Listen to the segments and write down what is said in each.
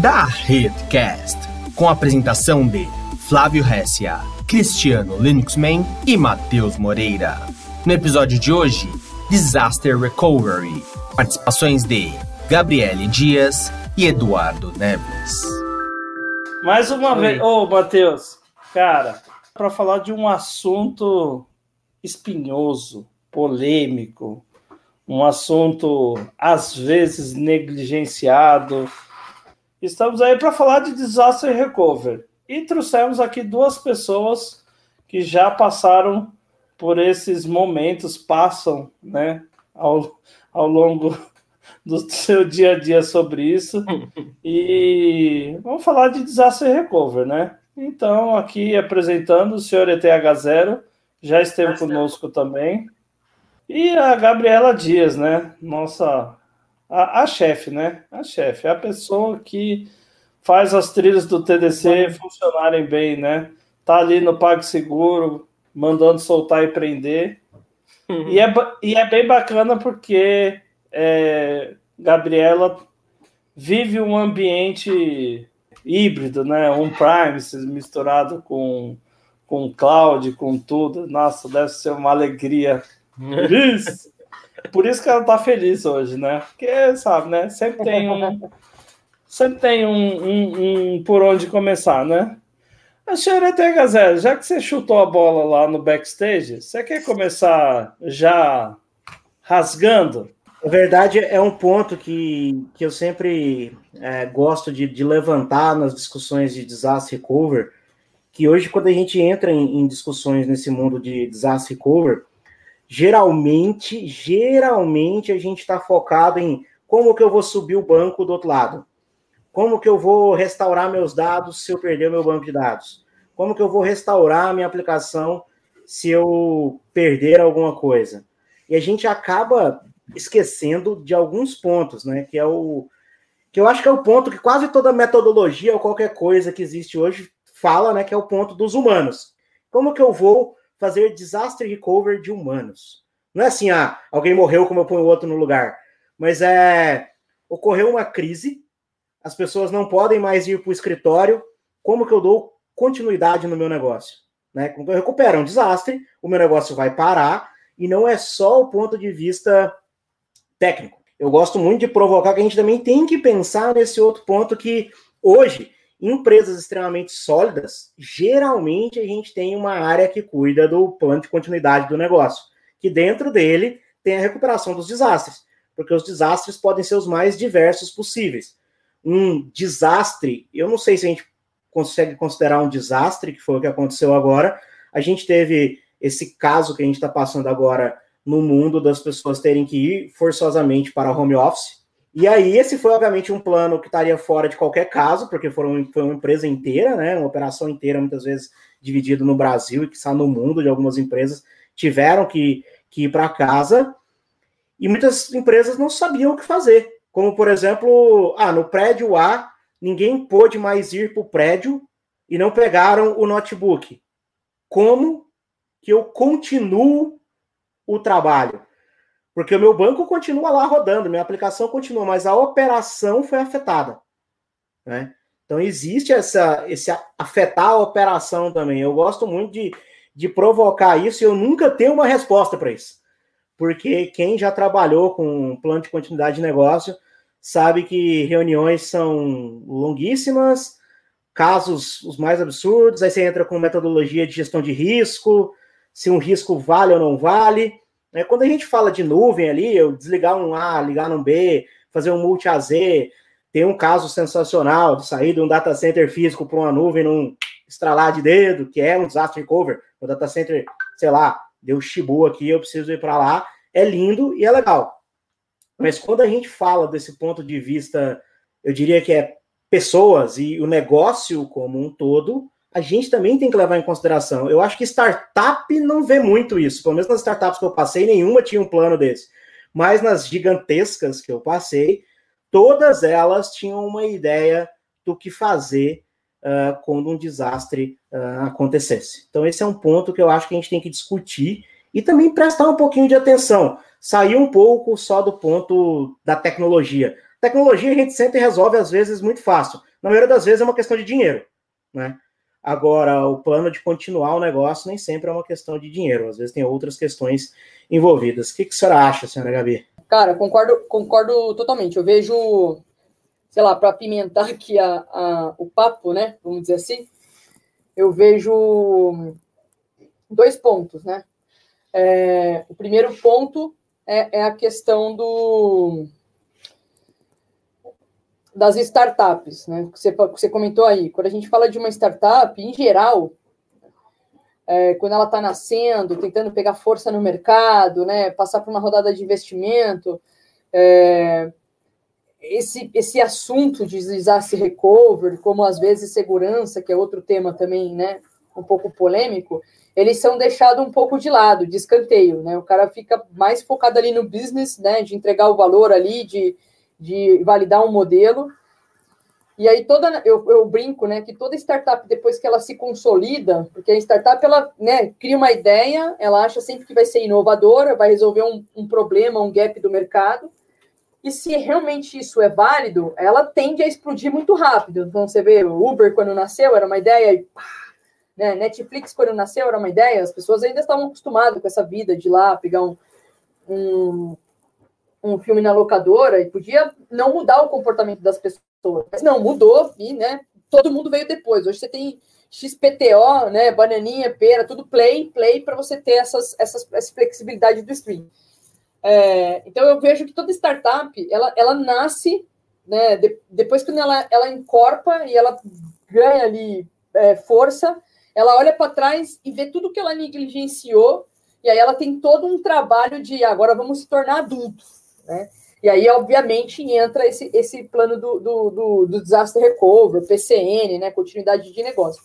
Da Redcast, com a apresentação de Flávio Hessia, Cristiano Linuxman e Matheus Moreira. No episódio de hoje, Disaster Recovery. Participações de Gabriele Dias e Eduardo Neves. Mais uma Oi. vez, ô oh, Matheus, cara, para falar de um assunto espinhoso, polêmico, um assunto às vezes negligenciado. Estamos aí para falar de disaster recovery e trouxemos aqui duas pessoas que já passaram por esses momentos, passam, né, ao, ao longo do seu dia a dia sobre isso. E vamos falar de disaster recovery, né? Então, aqui apresentando o senhor ETH0, já esteve conosco também. E a Gabriela Dias, né? Nossa, a, a chefe, né? A chefe, a pessoa que faz as trilhas do TDC funcionarem bem, né? Tá ali no PagSeguro, mandando soltar e prender. Uhum. E, é, e é bem bacana porque é, Gabriela vive um ambiente híbrido, né? Um Prime misturado com, com cloud, com tudo. Nossa, deve ser uma alegria. Isso. Por isso que ela tá feliz hoje, né? Porque, sabe, né? Sempre tem um. Sempre tem um, um, um por onde começar, né? A senhora Zero, já que você chutou a bola lá no backstage, você quer começar já rasgando? Na verdade, é um ponto que, que eu sempre é, gosto de, de, levantar nas discussões de disaster recovery, que hoje, quando a gente entra em, em discussões nesse mundo de disaster recovery, geralmente, geralmente a gente está focado em como que eu vou subir o banco do outro lado, como que eu vou restaurar meus dados se eu perder meu banco de dados, como que eu vou restaurar a minha aplicação se eu perder alguma coisa. E a gente acaba esquecendo de alguns pontos, né? Que é o que eu acho que é o ponto que quase toda metodologia ou qualquer coisa que existe hoje fala, né? Que é o ponto dos humanos. Como que eu vou fazer disaster recovery de humanos? Não é assim, ah, alguém morreu, como eu ponho outro no lugar. Mas é ocorreu uma crise, as pessoas não podem mais ir para o escritório. Como que eu dou continuidade no meu negócio? Né? Quando eu recupero um desastre, o meu negócio vai parar, e não é só o ponto de vista técnico. Eu gosto muito de provocar que a gente também tem que pensar nesse outro ponto que hoje, empresas extremamente sólidas, geralmente a gente tem uma área que cuida do plano de continuidade do negócio, que dentro dele tem a recuperação dos desastres, porque os desastres podem ser os mais diversos possíveis. Um desastre, eu não sei se a gente consegue considerar um desastre, que foi o que aconteceu agora. A gente teve esse caso que a gente está passando agora no mundo das pessoas terem que ir forçosamente para home office. E aí, esse foi, obviamente, um plano que estaria fora de qualquer caso, porque foram, foi uma empresa inteira, né? Uma operação inteira, muitas vezes dividida no Brasil e que está no mundo de algumas empresas, tiveram que, que ir para casa. E muitas empresas não sabiam o que fazer. Como, por exemplo, ah, no prédio A, ninguém pôde mais ir para o prédio e não pegaram o notebook. Como que eu continuo o trabalho. Porque o meu banco continua lá rodando, minha aplicação continua, mas a operação foi afetada. Né? Então existe essa, esse afetar a operação também. Eu gosto muito de, de provocar isso e eu nunca tenho uma resposta para isso. Porque quem já trabalhou com plano de continuidade de negócio sabe que reuniões são longuíssimas, casos os mais absurdos, aí você entra com metodologia de gestão de risco, se um risco vale ou não vale. Né? Quando a gente fala de nuvem ali, eu desligar um A, ligar um B, fazer um multi-AZ, tem um caso sensacional de sair de um data center físico para uma nuvem num estralar de dedo, que é um disaster recovery. O data center, sei lá, deu chibu aqui, eu preciso ir para lá. É lindo e é legal. Mas quando a gente fala desse ponto de vista, eu diria que é pessoas e o negócio como um todo, a gente também tem que levar em consideração. Eu acho que startup não vê muito isso. Pelo menos nas startups que eu passei, nenhuma tinha um plano desse. Mas nas gigantescas que eu passei, todas elas tinham uma ideia do que fazer uh, quando um desastre uh, acontecesse. Então, esse é um ponto que eu acho que a gente tem que discutir e também prestar um pouquinho de atenção. Sair um pouco só do ponto da tecnologia. Tecnologia a gente sempre resolve, às vezes, muito fácil. Na maioria das vezes é uma questão de dinheiro, né? Agora, o plano de continuar o negócio nem sempre é uma questão de dinheiro, às vezes tem outras questões envolvidas. O que, que a senhora acha, senhora Gabi? Cara, concordo, concordo totalmente. Eu vejo, sei lá, para apimentar aqui a, a, o papo, né? Vamos dizer assim, eu vejo dois pontos, né? É, o primeiro ponto é, é a questão do das startups, né? Que você, que você comentou aí. Quando a gente fala de uma startup, em geral, é, quando ela está nascendo, tentando pegar força no mercado, né? Passar por uma rodada de investimento, é, esse, esse assunto de disaster recovery, como às vezes segurança, que é outro tema também, né? Um pouco polêmico, eles são deixados um pouco de lado, de escanteio, né? O cara fica mais focado ali no business, né? De entregar o valor ali, de de validar um modelo. E aí toda eu, eu, brinco, né, que toda startup depois que ela se consolida, porque a startup ela, né, cria uma ideia, ela acha sempre que vai ser inovadora, vai resolver um, um problema, um gap do mercado. E se realmente isso é válido, ela tende a explodir muito rápido. Então você vê o Uber quando nasceu era uma ideia e pá, né, Netflix quando nasceu era uma ideia, as pessoas ainda estavam acostumadas com essa vida de lá pegar um, um um filme na locadora e podia não mudar o comportamento das pessoas. Mas não, mudou e, né, todo mundo veio depois. Hoje você tem XPTO, né, bananinha, pera, tudo play, play para você ter essas, essas, essa flexibilidade do stream. É, então eu vejo que toda startup, ela, ela nasce, né, de, depois quando ela, ela encorpa e ela ganha ali é, força, ela olha para trás e vê tudo que ela negligenciou e aí ela tem todo um trabalho de agora vamos se tornar adultos né? E aí, obviamente, entra esse, esse plano do, do, do, do Disaster Recovery, PCN, né? continuidade de negócio.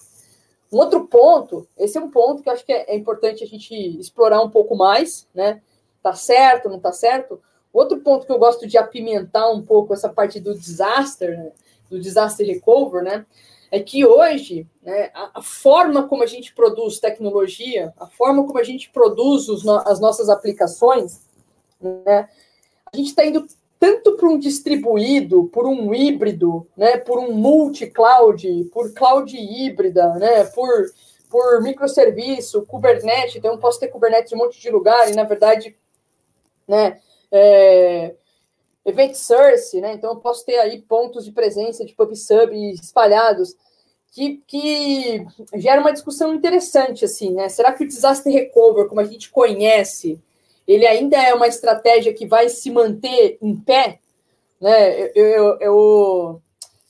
Um outro ponto, esse é um ponto que eu acho que é, é importante a gente explorar um pouco mais, né? Tá certo, não tá certo? Outro ponto que eu gosto de apimentar um pouco essa parte do disaster, né? do disaster recovery, né? É que hoje, né, a, a, forma como a gente produz tecnologia, a forma como a gente produz os, as nossas aplicações, né, a gente está indo tanto para um distribuído, por um híbrido, né, por um multi-cloud, por cloud híbrida, né, por, por microserviço, Kubernetes, então posso ter Kubernetes em um monte de lugar, e na verdade, né, é, Event Source, né, então eu posso ter aí pontos de presença de PubSub espalhados, que, que gera uma discussão interessante, assim, né, será que o Disaster Recovery, como a gente conhece, ele ainda é uma estratégia que vai se manter em pé, né? Eu, eu, eu,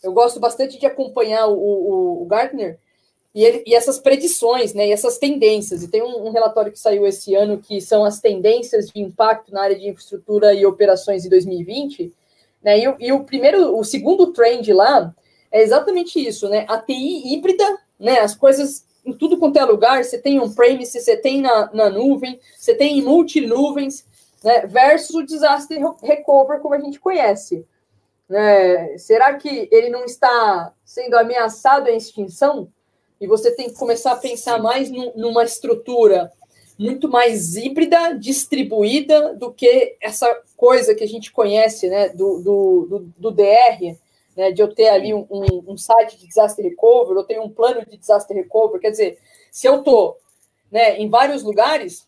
eu gosto bastante de acompanhar o, o, o Gartner e, ele, e essas predições, né? E essas tendências. E tem um, um, relatório que saiu esse ano que são as tendências de impacto na área de infraestrutura e operações em 2020. Né? E, e o primeiro, o segundo trend lá é exatamente isso, né? A TI híbrida, né? As coisas em tudo quanto é lugar, você tem on-premise, você tem na, na nuvem, você tem em multi-nuvens, né, versus o desastre recover como a gente conhece. Né? Será que ele não está sendo ameaçado à extinção? E você tem que começar a pensar mais numa estrutura muito mais híbrida, distribuída, do que essa coisa que a gente conhece né, do, do, do, do DR, né, de eu ter ali um, um, um, site de disaster recovery, eu tenho um plano de disaster recovery, quer dizer, se eu estou né, em vários lugares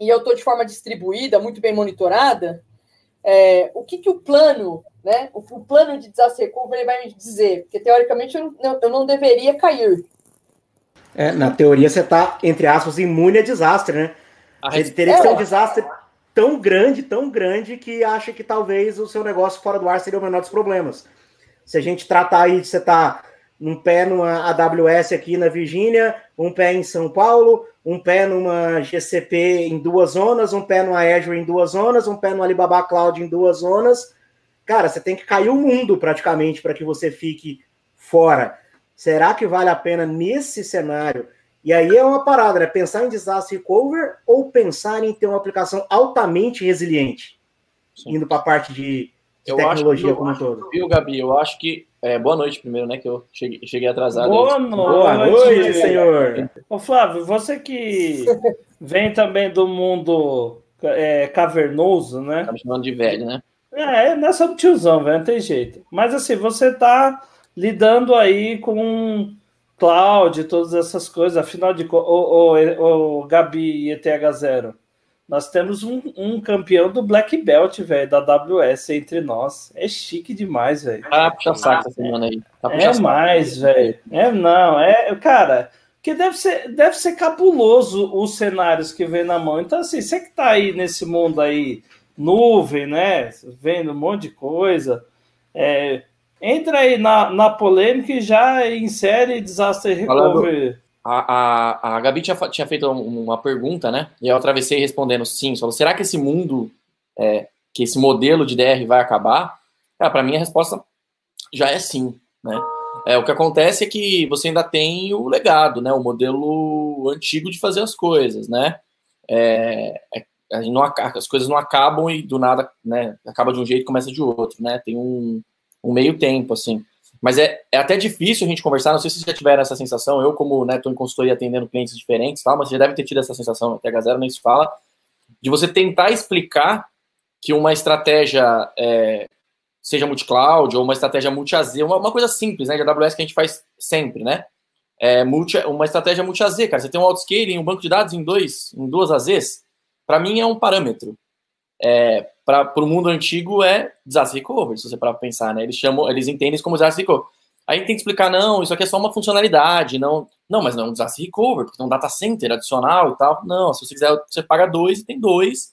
e eu estou de forma distribuída, muito bem monitorada, é, o que, que o plano, né, o, o, plano de disaster recovery vai me dizer? Porque, teoricamente, eu não, eu não deveria cair. É, na teoria, você está, entre aspas, imune a desastre, né? Ele teria que ser um desastre tão grande, tão grande, que acha que talvez o seu negócio fora do ar seria o menor dos problemas. Se a gente tratar aí de você estar tá um pé numa AWS aqui na Virgínia, um pé em São Paulo, um pé numa GCP em duas zonas, um pé numa Azure em duas zonas, um pé no Alibaba Cloud em duas zonas. Cara, você tem que cair o mundo praticamente para que você fique fora. Será que vale a pena nesse cenário e aí é uma parada, né? Pensar em disaster recover ou pensar em ter uma aplicação altamente resiliente, Sim. indo para a parte de, de tecnologia acho, como um todo. Viu, Gabi? Eu acho que. É, boa noite primeiro, né? Que eu cheguei, cheguei atrasado. Boa noite, boa noite senhor. Ô, Flávio, você que vem também do mundo é, cavernoso, né? Tá me chamando de velho, né? É, nós somos tiozão, velho, não tem jeito. Mas assim, você tá lidando aí com cloud todas essas coisas, afinal de contas, o, o, o Gabi e ETH0, nós temos um, um, campeão do Black Belt, velho, da AWS entre nós. É chique demais, velho. Ah, puxa saco essa semana aí. Tá é mais, velho. É não, é, cara, que deve ser, deve ser cabuloso os cenários que vem na mão. Então, assim, você que tá aí nesse mundo aí, nuvem, né? Vendo um monte de coisa. É, entra aí na, na polêmica e já insere desastre recovery. A, a, a Gabi tinha, tinha feito uma pergunta, né? E eu atravessei respondendo sim. Falou, será que esse mundo, é, que esse modelo de DR vai acabar? para mim a resposta já é sim, né? É, o que acontece é que você ainda tem o legado, né? O modelo antigo de fazer as coisas, né? É, é, não, as coisas não acabam e do nada, né? Acaba de um jeito e começa de outro, né? Tem um, um meio tempo, assim. Mas é, é até difícil a gente conversar, não sei se vocês já tiveram essa sensação, eu como estou né, em consultoria atendendo clientes diferentes, tal, mas você já deve ter tido essa sensação, até a Zero nem se fala, de você tentar explicar que uma estratégia é, seja multi-cloud ou uma estratégia multi-AZ, uma, uma, coisa simples, né, de AWS que a gente faz sempre, né, é multi, uma estratégia multi-AZ, cara, você tem um autoscaling, um banco de dados em, dois, em duas AZs, para mim é um parâmetro. É, para o mundo antigo é disaster recovery, se você para pensar, né? Eles chamam, eles entendem isso como disaster recovery. Aí tem que explicar, não, isso aqui é só uma funcionalidade, não, não, mas não é um disaster recovery, porque tem um data center adicional e tal. Não, se você quiser, você paga dois e tem dois.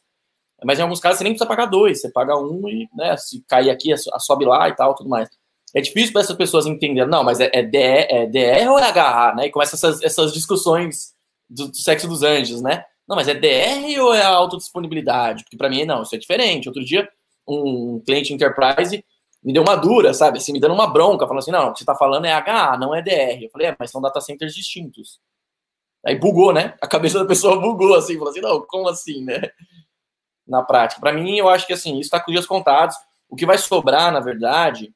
Mas em alguns casos você nem precisa pagar dois, você paga um e, né, se cair aqui, sobe lá e tal, tudo mais. É difícil para essas pessoas entenderem, não, mas é, é, DR, é DR ou é HA, né? E começa essas, essas discussões do, do sexo dos anjos, né? Não, mas é DR ou é autodisponibilidade? Porque para mim, não, isso é diferente. Outro dia, um cliente enterprise me deu uma dura, sabe? Assim, me dando uma bronca, falando assim: não, o que você está falando é HA, não é DR. Eu falei, é, mas são data centers distintos. Aí bugou, né? A cabeça da pessoa bugou, assim, falou assim: não, como assim, né? Na prática. Para mim, eu acho que assim, isso está com dias contados. O que vai sobrar, na verdade,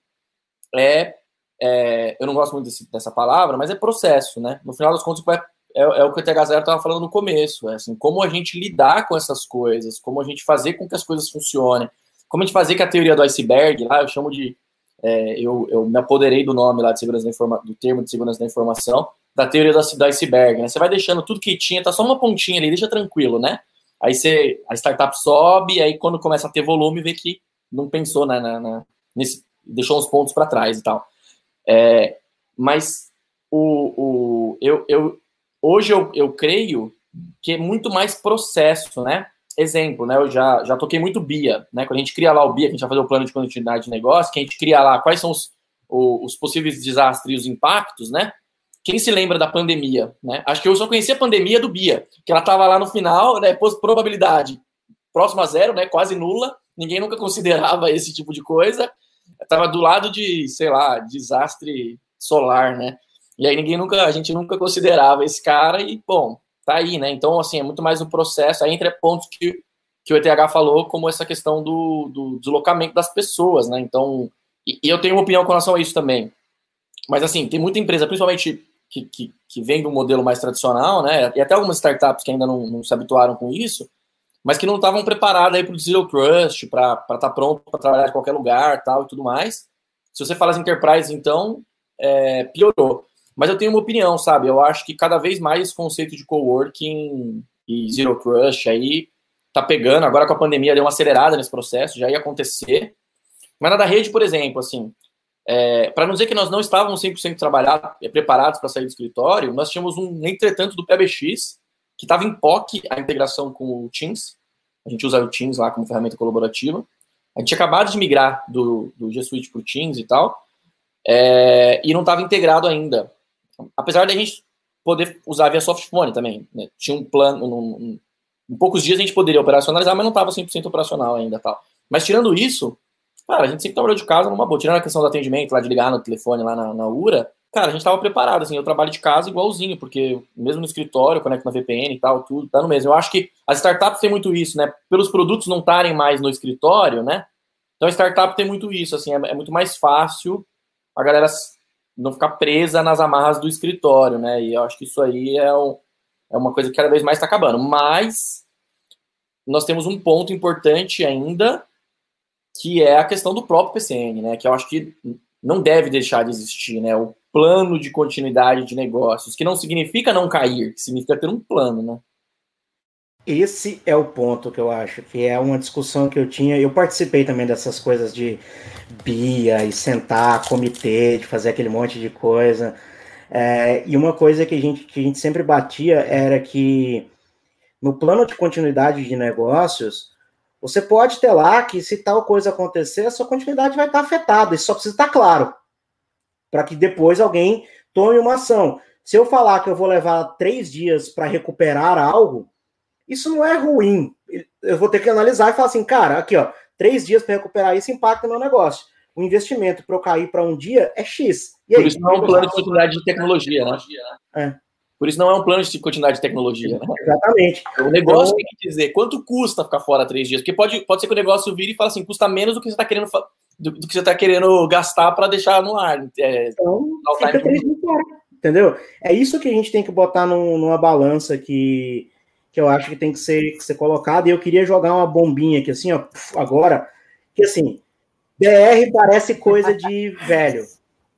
é, é eu não gosto muito desse, dessa palavra, mas é processo, né? No final das contas, o que vai é, é, o que o TH Zero estava falando no começo, é assim, como a gente lidar com essas coisas, como a gente fazer com que as coisas funcionem, como a gente fazer que a teoria do iceberg, lá eu chamo de, é, eu, eu me apoderei do nome lá de segurança da informação, do termo de segurança da informação, da teoria do, do iceberg, né? Você vai deixando tudo que tinha, tá só uma pontinha ali, deixa tranquilo, né? Aí você, a startup sobe, aí quando começa a ter volume, vê que não pensou né, na, na nesse, deixou uns pontos para trás e tal. É, mas o, o, eu, eu, Hoje eu, eu creio que é muito mais processo, né? Exemplo, né? Eu já, já toquei muito BIA, né? Quando a gente cria lá o BIA, a gente vai fazer o plano de continuidade de negócio, que a gente cria lá quais são os, os possíveis desastres e os impactos, né? Quem se lembra da pandemia, né? Acho que eu só conhecia a pandemia do BIA, que ela estava lá no final, né? Probabilidade próxima a zero, né? Quase nula. Ninguém nunca considerava esse tipo de coisa. Estava do lado de, sei lá, desastre solar, né? E aí ninguém nunca, a gente nunca considerava esse cara e, bom, tá aí, né? Então, assim, é muito mais um processo, aí entre pontos que, que o ETH falou, como essa questão do, do deslocamento das pessoas, né? Então, e, e, eu tenho uma opinião com relação a isso também. Mas, assim, tem muita empresa, principalmente que, que, que vem do modelo mais tradicional, né? E até algumas startups que ainda não, não se habituaram com isso, mas que não estavam preparadas aí para o Zero Trust, para estar tá pronto para trabalhar em qualquer lugar tal e tudo mais. Se você fala as enterprise, então, é, piorou. Mas eu tenho uma opinião, sabe? Eu acho que cada vez mais esse conceito de coworking e zero crush aí tá pegando. Agora com a pandemia deu uma acelerada nesse processo, já ia acontecer. Mas na da rede, por exemplo, assim, é, para não dizer que nós não estávamos 100% trabalhados, é, preparados para sair do escritório, nós tínhamos um entretanto do PBX que estava em POC a integração com o Teams. A gente usa o Teams lá como ferramenta colaborativa. A gente tinha acabado de migrar do, do G Suite para o Teams e tal, é, e não estava integrado ainda apesar da gente poder usar via softphone também, né? tinha um plano, um, em poucos dias a gente poderia operacionalizar, mas não estava 100% operacional ainda tal. Mas tirando isso, cara, a gente sempre trabalhou de casa numa boa. Tirando a questão do atendimento, lá de ligar no telefone lá na, na URA, cara, a gente estava preparado, assim, eu trabalho de casa igualzinho, porque mesmo no escritório, conecto na VPN e tal, tudo, tá no mesmo. Eu acho que as startups têm muito isso, né? Pelos produtos não estarem mais no escritório, né? Então a startup tem muito isso, assim, é, é muito mais fácil a galera não ficar presa nas amarras do escritório, né? E eu acho que isso aí é, um, é uma coisa que cada vez mais está acabando. Mas nós temos um ponto importante ainda, que é a questão do próprio PCN, né? Que eu acho que não deve deixar de existir, né? O plano de continuidade de negócios, que não significa não cair, significa ter um plano, né? Esse é o ponto que eu acho, que é uma discussão que eu tinha. Eu participei também dessas coisas de BIA e sentar, comitê, de fazer aquele monte de coisa. É, e uma coisa que a, gente, que a gente sempre batia era que no plano de continuidade de negócios, você pode ter lá que se tal coisa acontecer, a sua continuidade vai estar afetada. Isso só precisa estar claro. Para que depois alguém tome uma ação. Se eu falar que eu vou levar três dias para recuperar algo, isso não é ruim. Eu vou ter que analisar e falar assim, cara, aqui, ó, três dias para recuperar isso impacta no meu negócio. O investimento para eu cair para um dia é X. E Por isso não é um plano de continuidade de tecnologia, né? É. Por isso não é um plano de continuidade de tecnologia. Né? Exatamente. O negócio então, tem que dizer quanto custa ficar fora três dias. Porque pode, pode ser que o negócio vire e fale assim, custa menos do que você está querendo do, do, que você está querendo gastar para deixar no ar. É, então, fica três dias fora, entendeu? É isso que a gente tem que botar num, numa balança que que eu acho que tem que ser, que ser colocado. E eu queria jogar uma bombinha aqui, assim, ó, agora, que assim, DR parece coisa de velho.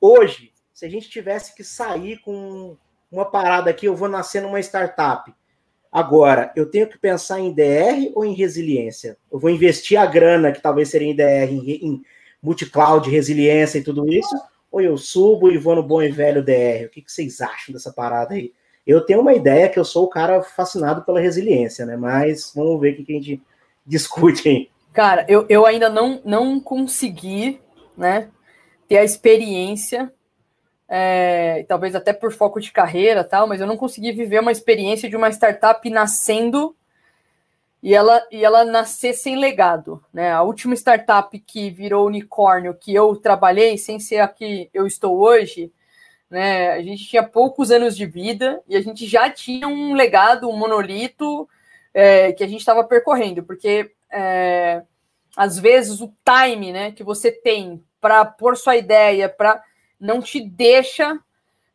Hoje, se a gente tivesse que sair com uma parada aqui, eu vou nascer numa startup. Agora, eu tenho que pensar em DR ou em resiliência? Eu vou investir a grana, que talvez seria em DR, em, em multi-cloud, resiliência e tudo isso, ou eu subo e vou no bom e velho DR? O que, que vocês acham dessa parada aí? Eu tenho uma ideia que eu sou o cara fascinado pela resiliência, né? Mas vamos ver o que a gente discute aí. Cara, eu, eu ainda não, não consegui, né, ter a experiência, é, talvez até por foco de carreira tal, mas eu não consegui viver uma experiência de uma startup nascendo e ela, e ela nascer sem legado, né? A última startup que virou unicórnio que eu trabalhei, sem ser a que eu estou hoje, né? A gente tinha poucos anos de vida e a gente já tinha um legado, um monolito é, que a gente estava percorrendo, porque é, às vezes o time né, que você tem para pôr sua ideia, para não te deixa.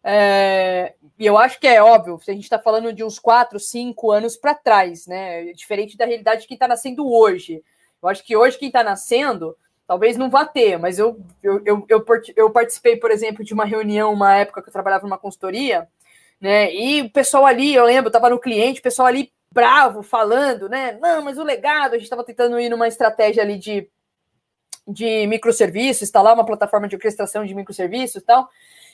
É, e eu acho que é óbvio, se a gente está falando de uns quatro, cinco anos para trás, né? Diferente da realidade de quem está nascendo hoje. Eu acho que hoje quem está nascendo Talvez não vá ter, mas eu, eu, eu, eu, eu participei, por exemplo, de uma reunião, uma época que eu trabalhava numa consultoria, né? E o pessoal ali, eu lembro, estava no cliente, o pessoal ali bravo, falando, né? Não, mas o legado, a gente estava tentando ir numa estratégia ali de, de microserviços, instalar uma plataforma de orquestração de microserviços e tal.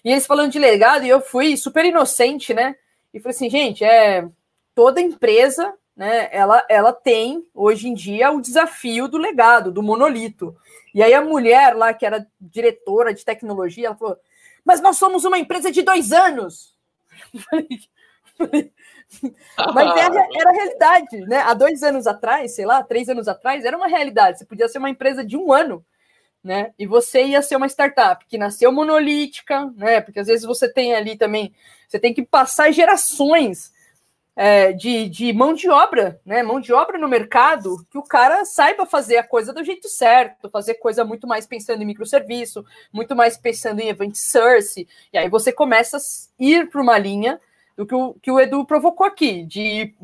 E eles falando de legado, e eu fui super inocente, né? E falei assim, gente, é toda empresa, né? Ela, ela tem hoje em dia o desafio do legado, do monolito. E aí a mulher lá, que era diretora de tecnologia, ela falou: Mas nós somos uma empresa de dois anos. Mas era, era a realidade, né? Há dois anos atrás, sei lá, três anos atrás, era uma realidade. Você podia ser uma empresa de um ano, né? E você ia ser uma startup que nasceu monolítica, né? Porque às vezes você tem ali também, você tem que passar gerações é, de, de mão de obra, né? Mão de obra no mercado, que o cara saiba fazer a coisa do jeito certo, fazer coisa muito mais pensando em microserviço, muito mais pensando em event source, e aí você começa a ir para uma linha do que o, que o Edu provocou aqui, de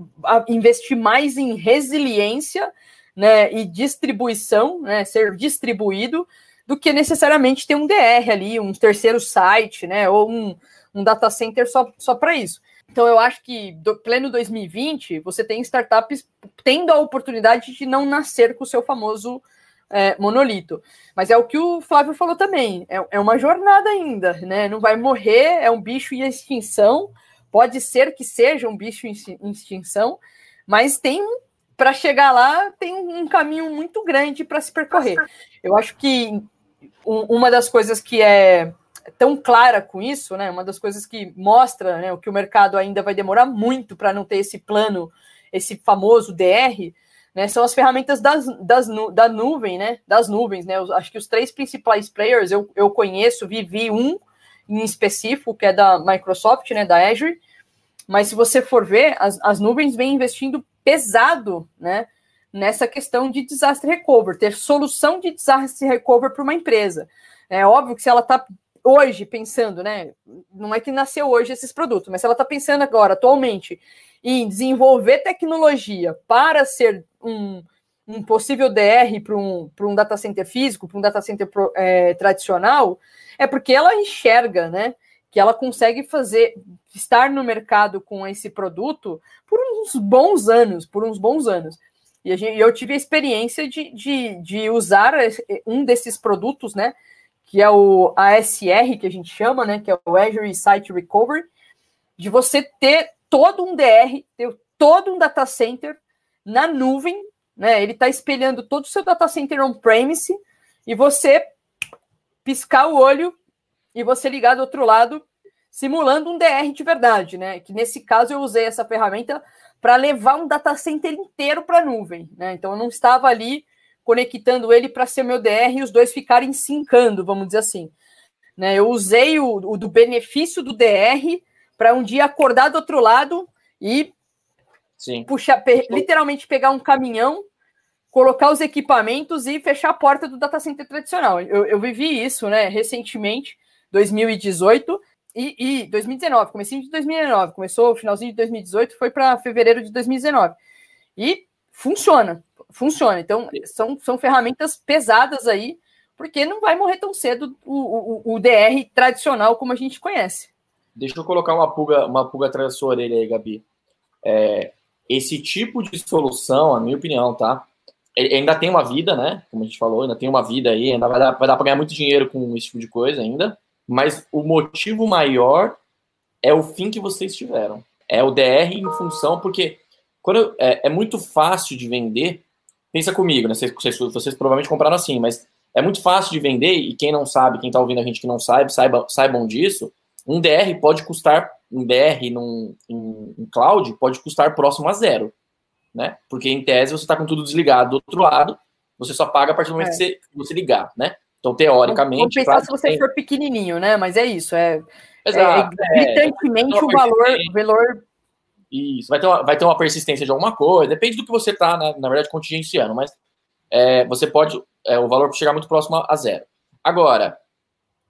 investir mais em resiliência né, e distribuição, né, ser distribuído, do que necessariamente ter um DR ali, um terceiro site, né, ou um, um data center só, só para isso. Então, eu acho que do pleno 2020, você tem startups tendo a oportunidade de não nascer com o seu famoso é, monolito. Mas é o que o Flávio falou também, é, é uma jornada ainda, né? Não vai morrer, é um bicho em extinção, pode ser que seja um bicho em extinção, mas tem para chegar lá tem um caminho muito grande para se percorrer. Eu acho que uma das coisas que é tão clara com isso, né? Uma das coisas que mostra né, o que o mercado ainda vai demorar muito para não ter esse plano, esse famoso DR, né? São as ferramentas das, das, da nuvem, né? Das nuvens, né? Eu acho que os três principais players eu, eu conheço, vivi um em específico, que é da Microsoft, né? Da Azure. Mas se você for ver, as, as nuvens vêm investindo pesado, né? Nessa questão de disaster recovery, ter solução de disaster recovery para uma empresa. É óbvio que se ela está hoje pensando, né? Não é que nasceu hoje esses produtos, mas ela está pensando agora, atualmente, em desenvolver tecnologia para ser um, um possível DR para um, um data center físico, para um data center é, tradicional, é porque ela enxerga, né? Que ela consegue fazer, estar no mercado com esse produto por uns bons anos, por uns bons anos. E gente, eu tive a experiência de, de, de usar um desses produtos, né? Que é o ASR, que a gente chama, né? Que é o Azure Site Recovery, de você ter todo um DR, ter todo um data center na nuvem, né? Ele está espelhando todo o seu data center on-premise e você piscar o olho e você ligar do outro lado, simulando um DR de verdade, né? Que nesse caso eu usei essa ferramenta para levar um data center inteiro para a nuvem. Né? Então eu não estava ali conectando ele para ser meu DR e os dois ficarem sincando, vamos dizer assim. Né? Eu usei o, o do benefício do DR para um dia acordar do outro lado e Sim. puxar, pe literalmente pegar um caminhão, colocar os equipamentos e fechar a porta do data center tradicional. Eu, eu vivi isso, né, recentemente, 2018, e, e 2019, comecinho de 2019, começou o finalzinho de 2018, foi para fevereiro de 2019. E funciona, funciona. Então, são, são ferramentas pesadas aí, porque não vai morrer tão cedo o, o, o DR tradicional como a gente conhece. Deixa eu colocar uma pulga, uma pulga atrás da sua orelha aí, Gabi. É, esse tipo de solução, a minha opinião, tá? Ele ainda tem uma vida, né? Como a gente falou, ainda tem uma vida aí, ainda vai dar, vai dar para ganhar muito dinheiro com esse tipo de coisa ainda mas o motivo maior é o fim que vocês tiveram. É o DR em função, porque quando é, é muito fácil de vender. Pensa comigo, né? Vocês, vocês, vocês, provavelmente compraram assim, mas é muito fácil de vender, e quem não sabe, quem está ouvindo a gente que não sabe, saiba, saibam disso. Um DR pode custar, um DR num, em, em cloud pode custar próximo a zero. Né? Porque em tese você está com tudo desligado do outro lado, você só paga a partir do momento é. que você, você ligar, né? Então, teoricamente. Compensar claro, se você tem... for pequenininho, né? Mas é isso. É, Exato, é, gritantemente é, o valor, valor. Isso, vai ter, uma, vai ter uma persistência de alguma coisa, depende do que você está, né, na verdade, contingenciando, mas é, você pode. É, o valor chegar muito próximo a zero. Agora,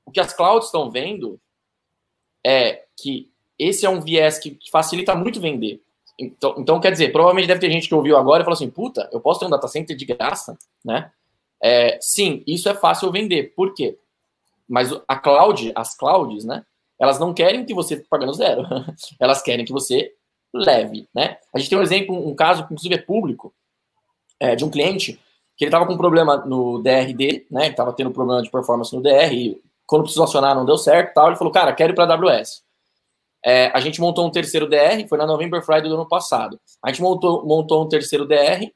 o que as clouds estão vendo é que esse é um viés que facilita muito vender. Então, então, quer dizer, provavelmente deve ter gente que ouviu agora e falou assim: puta, eu posso ter um data center de graça, né? É, sim, isso é fácil vender. Por quê? Mas a cloud, as clouds, né? Elas não querem que você fique pagando zero. elas querem que você leve, né? A gente tem um exemplo, um caso que inclusive é público, é, de um cliente que ele estava com um problema no DRD, né? Ele estava tendo problema de performance no DR e quando precisou acionar não deu certo tal. Ele falou, cara, quero ir para a AWS. É, a gente montou um terceiro DR, foi na November Friday do ano passado. A gente montou, montou um terceiro DR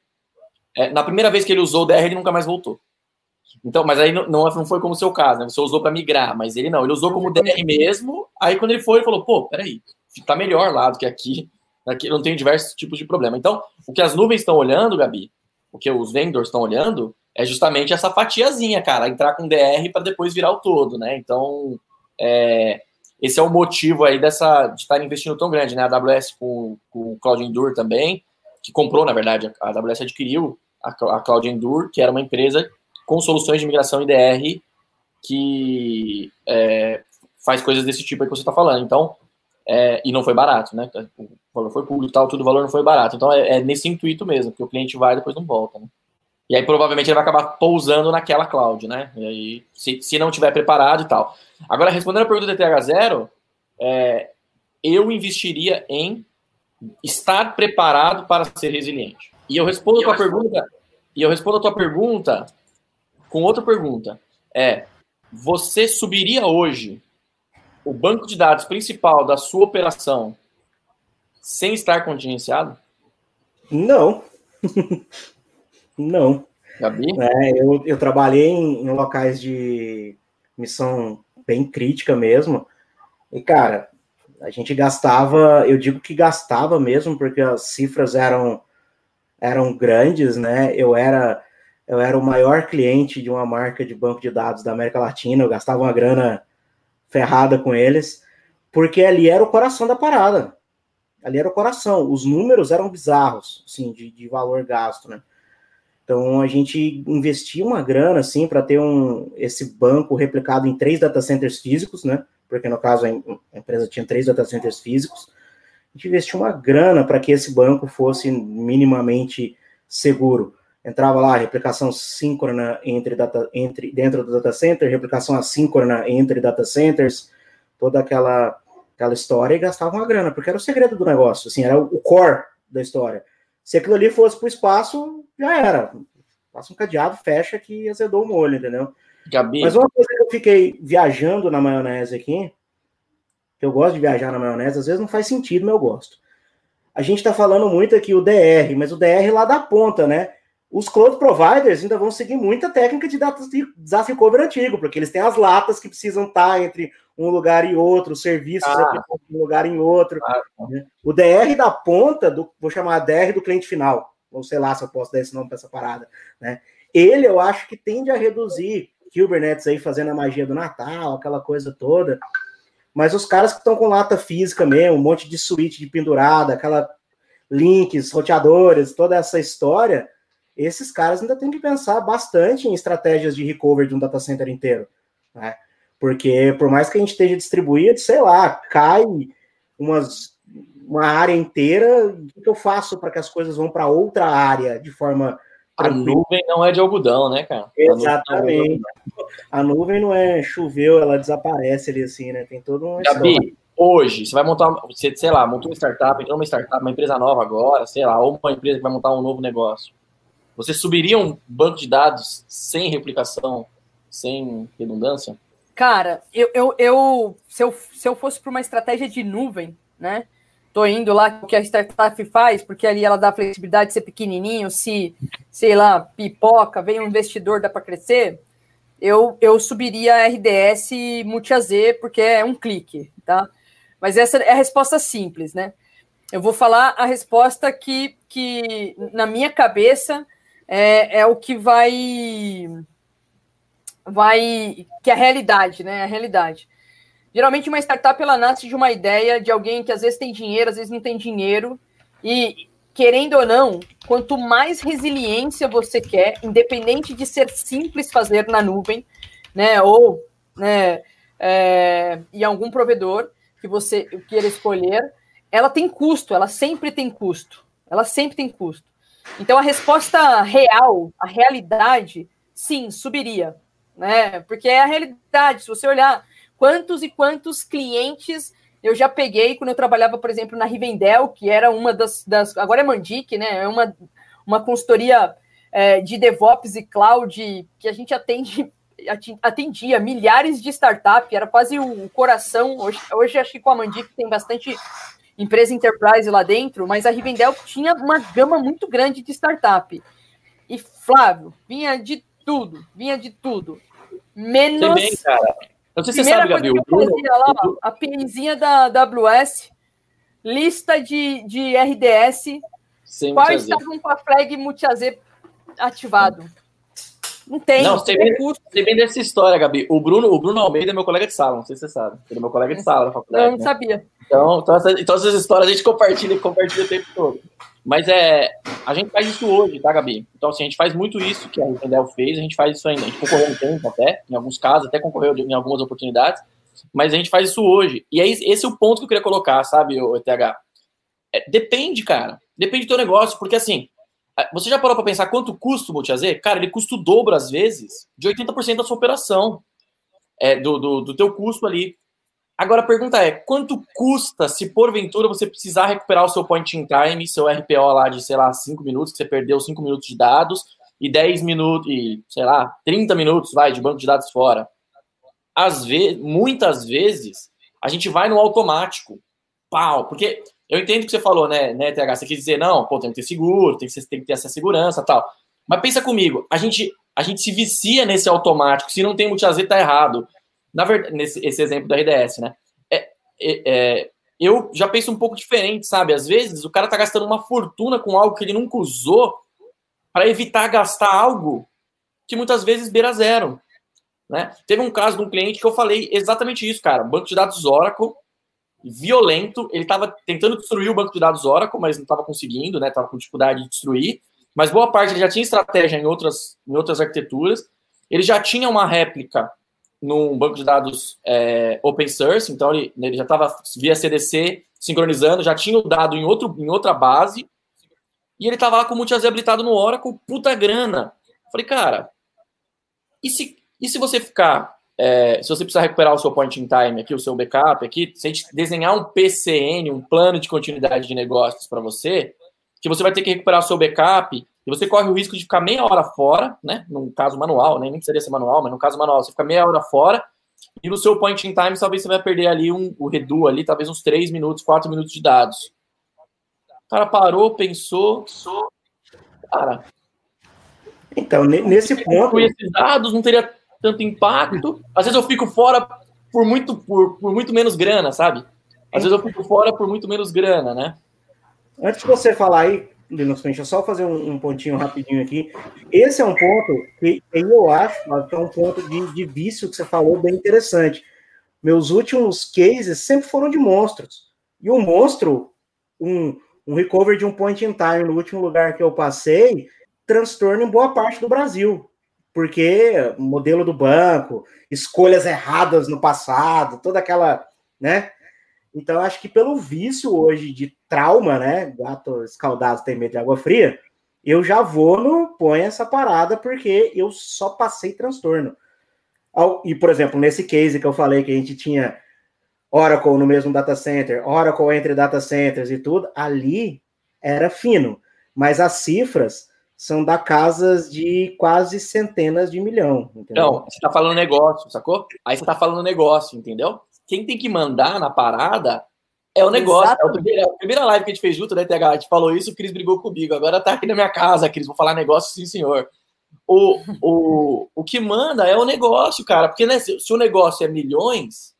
é, na primeira vez que ele usou o DR, ele nunca mais voltou. Então, mas aí não, não foi como o seu caso, né? Você usou para migrar, mas ele não, ele usou como DR mesmo. Aí quando ele foi, ele falou: pô, peraí, tá melhor lá do que aqui. Não tem diversos tipos de problema. Então, o que as nuvens estão olhando, Gabi, o que os vendors estão olhando, é justamente essa fatiazinha, cara, entrar com DR para depois virar o todo, né? Então, é, esse é o motivo aí dessa de estar investindo tão grande, né? A AWS com, com o Cloud Endure também, que comprou, na verdade, a AWS adquiriu a, a Cloud Endure, que era uma empresa com soluções de migração IDR que é, faz coisas desse tipo aí que você está falando. Então, é, e não foi barato, né? O valor foi público tal, tudo o valor não foi barato. Então, é, é, nesse intuito mesmo, que o cliente vai e depois não volta, né? E aí, provavelmente, ele vai acabar pousando naquela cloud, né? E aí, se, se não tiver preparado e tal. Agora, respondendo a pergunta do TH0, é, eu investiria em estar preparado para ser resiliente. E eu respondo a tua pergunta, e eu respondo a tua pergunta com outra pergunta. É, você subiria hoje o banco de dados principal da sua operação sem estar contingenciado? Não. Não. Gabi? É, eu, eu trabalhei em, em locais de missão bem crítica mesmo. E, cara, a gente gastava, eu digo que gastava mesmo, porque as cifras eram eram grandes, né? Eu era eu era o maior cliente de uma marca de banco de dados da América Latina, eu gastava uma grana ferrada com eles, porque ali era o coração da parada. Ali era o coração. Os números eram bizarros, assim, de, de valor gasto, né? Então a gente investia uma grana assim para ter um esse banco replicado em três data centers físicos, né? Porque no caso a empresa tinha três data centers físicos. A gente investiu uma grana para que esse banco fosse minimamente seguro. Entrava lá replicação síncrona entre data, entre, dentro do data center, replicação assíncrona entre data centers, toda aquela, aquela história e gastava uma grana, porque era o segredo do negócio, assim, era o, core da história. Se aquilo ali fosse para o espaço, já era. Passa um cadeado, fecha que azedou o molho, entendeu? Gabi. Mas uma coisa que eu fiquei viajando na maionese aqui, que eu gosto de viajar na maionese, às vezes não faz sentido, mas eu gosto. A gente está falando muito aqui o DR, mas o DR lá da ponta, né? Os cloud providers ainda vão seguir muita técnica de disaster recovery antigo, porque eles têm as latas que precisam estar entre um lugar e outro, os serviços ah. um lugar em outro. Ah. Né? O DR da ponta, do, vou chamar DR do cliente final, ou sei lá se eu posso dar esse nome para essa parada, né? Ele eu acho que tende a reduzir Kubernetes aí fazendo a magia do Natal, aquela coisa toda. Mas os caras que estão com lata física mesmo, um monte de suíte de pendurada, aquela links, roteadores, toda essa história, esses caras ainda têm que pensar bastante em estratégias de recovery de um data center inteiro. Né? Porque por mais que a gente esteja distribuído, sei lá, cai umas, uma área inteira, o que eu faço para que as coisas vão para outra área de forma a nuvem não é de algodão, né, cara? Exatamente. A nuvem não é choveu, ela desaparece ali assim, né? Tem todo um. Gabi, hoje, você vai montar, você, sei lá, montou uma startup, entrou uma startup, uma empresa nova agora, sei lá, ou uma empresa que vai montar um novo negócio. Você subiria um banco de dados sem replicação, sem redundância? Cara, eu, eu, eu se eu se eu fosse para uma estratégia de nuvem, né? Tô indo lá que a startup faz, porque ali ela dá flexibilidade de ser pequenininho, se, sei lá, pipoca, vem um investidor, dá para crescer. Eu, eu subiria a RDS multi-AZ, porque é um clique, tá? Mas essa é a resposta simples, né? Eu vou falar a resposta que, que na minha cabeça, é, é o que vai vai que é a realidade, né? A realidade. Geralmente uma startup ela nasce de uma ideia de alguém que às vezes tem dinheiro, às vezes não tem dinheiro e querendo ou não, quanto mais resiliência você quer, independente de ser simples fazer na nuvem, né? Ou né, é, em algum provedor que você queira escolher, ela tem custo, ela sempre tem custo, ela sempre tem custo. Então a resposta real, a realidade, sim, subiria, né? Porque é a realidade. Se você olhar quantos e quantos clientes eu já peguei quando eu trabalhava, por exemplo, na Rivendell, que era uma das, das agora é Mandic, né? É uma, uma consultoria é, de DevOps e cloud que a gente atende atendia milhares de startups, era quase o coração. Hoje, hoje acho que com a Mandic tem bastante empresa enterprise lá dentro, mas a Rivendell tinha uma gama muito grande de startup. E Flávio, vinha de tudo, vinha de tudo. Menos. Também, cara. Não sei se você sabe, lá, a pinzinha da AWS, lista de, de RDS, Sem quais estavam com a flag multi-AZ ativado. Não tem. Não, você vem, você vem dessa história, Gabi. O Bruno, o Bruno Almeida é meu colega de sala, não sei se você sabe. Ele é meu colega de sala na faculdade. Eu não né? sabia. Então, então, essas, então, essas histórias a gente compartilha, compartilha o tempo todo. Mas é, a gente faz isso hoje, tá, Gabi? Então, assim, a gente faz muito isso que a Rivendell fez, a gente faz isso ainda. A gente concorreu um tempo até, em alguns casos, até concorreu em algumas oportunidades, mas a gente faz isso hoje. E aí, esse é o ponto que eu queria colocar, sabe, o ETH? É, depende, cara. Depende do teu negócio, porque assim, você já parou para pensar quanto custa o multi-AZ? Cara, ele custa o dobro, às vezes, de 80% da sua operação, é, do, do, do teu custo ali. Agora a pergunta é: quanto custa se porventura você precisar recuperar o seu point in time, seu RPO lá de, sei lá, 5 minutos, que você perdeu 5 minutos de dados, e 10 minutos, e sei lá, 30 minutos, vai, de banco de dados fora? Às vezes, muitas vezes, a gente vai no automático. Pau, porque eu entendo que você falou, né, né, TH? Você quis dizer, não, pô, tem que ter seguro, tem que, tem que ter essa segurança tal. Mas pensa comigo, a gente, a gente se vicia nesse automático. Se não tem multi tá errado. Na verdade, nesse esse exemplo da RDS, né? É, é, é, eu já penso um pouco diferente, sabe? Às vezes o cara tá gastando uma fortuna com algo que ele nunca usou para evitar gastar algo que muitas vezes beira zero. Né? Teve um caso de um cliente que eu falei exatamente isso, cara. Banco de dados Oracle violento. Ele estava tentando destruir o banco de dados Oracle, mas não estava conseguindo, né? Estava com dificuldade de destruir. Mas boa parte ele já tinha estratégia em outras, em outras arquiteturas. Ele já tinha uma réplica num banco de dados é, open source, então ele, ele já estava via CDC sincronizando, já tinha o dado em, outro, em outra base. E ele tava lá com o multi habilitado no Oracle, puta grana. Falei, cara, e se, e se você ficar, é, se você precisar recuperar o seu point in time aqui, o seu backup aqui, se a gente desenhar um PCN, um plano de continuidade de negócios para você, que você vai ter que recuperar o seu backup, e você corre o risco de ficar meia hora fora, né? No caso manual, né? nem precisaria ser manual, mas no caso manual, você fica meia hora fora, e no seu point in time, talvez você vai perder ali um, o redu ali, talvez uns 3 minutos, 4 minutos de dados. O cara parou, pensou, pensou cara. Então, nesse ponto. Esses dados não teria tanto impacto. Às vezes eu fico fora por muito, por, por muito menos grana, sabe? Às vezes eu fico fora por muito menos grana, né? Antes de você falar aí, deixa eu só fazer um, um, pontinho rapidinho aqui. Esse é um ponto que eu acho que é um ponto de, de vício que você falou bem interessante. Meus últimos cases sempre foram de monstros. E o monstro, um, um recover de um point in time no último lugar que eu passei, transtorno em boa parte do Brasil. Porque modelo do banco, escolhas erradas no passado, toda aquela, né? Então, acho que pelo vício hoje de trauma, né? Gato escaldado tem medo de água fria, eu já vou no põe essa parada porque eu só passei transtorno. E, por exemplo, nesse case que eu falei que a gente tinha Oracle no mesmo data center, Oracle entre data centers e tudo, ali era fino, mas as cifras são da casas de quase centenas de milhão. Entendeu? Não, você está falando negócio, sacou? Aí você está falando negócio, entendeu? Quem tem que mandar na parada é o negócio. É a, primeira, a primeira live que a gente fez junto, né, TH? A gente falou isso, o Cris brigou comigo. Agora tá aqui na minha casa, Cris, vou falar negócio, sim, senhor. O, o, o que manda é o negócio, cara. Porque né, se, se o negócio é milhões,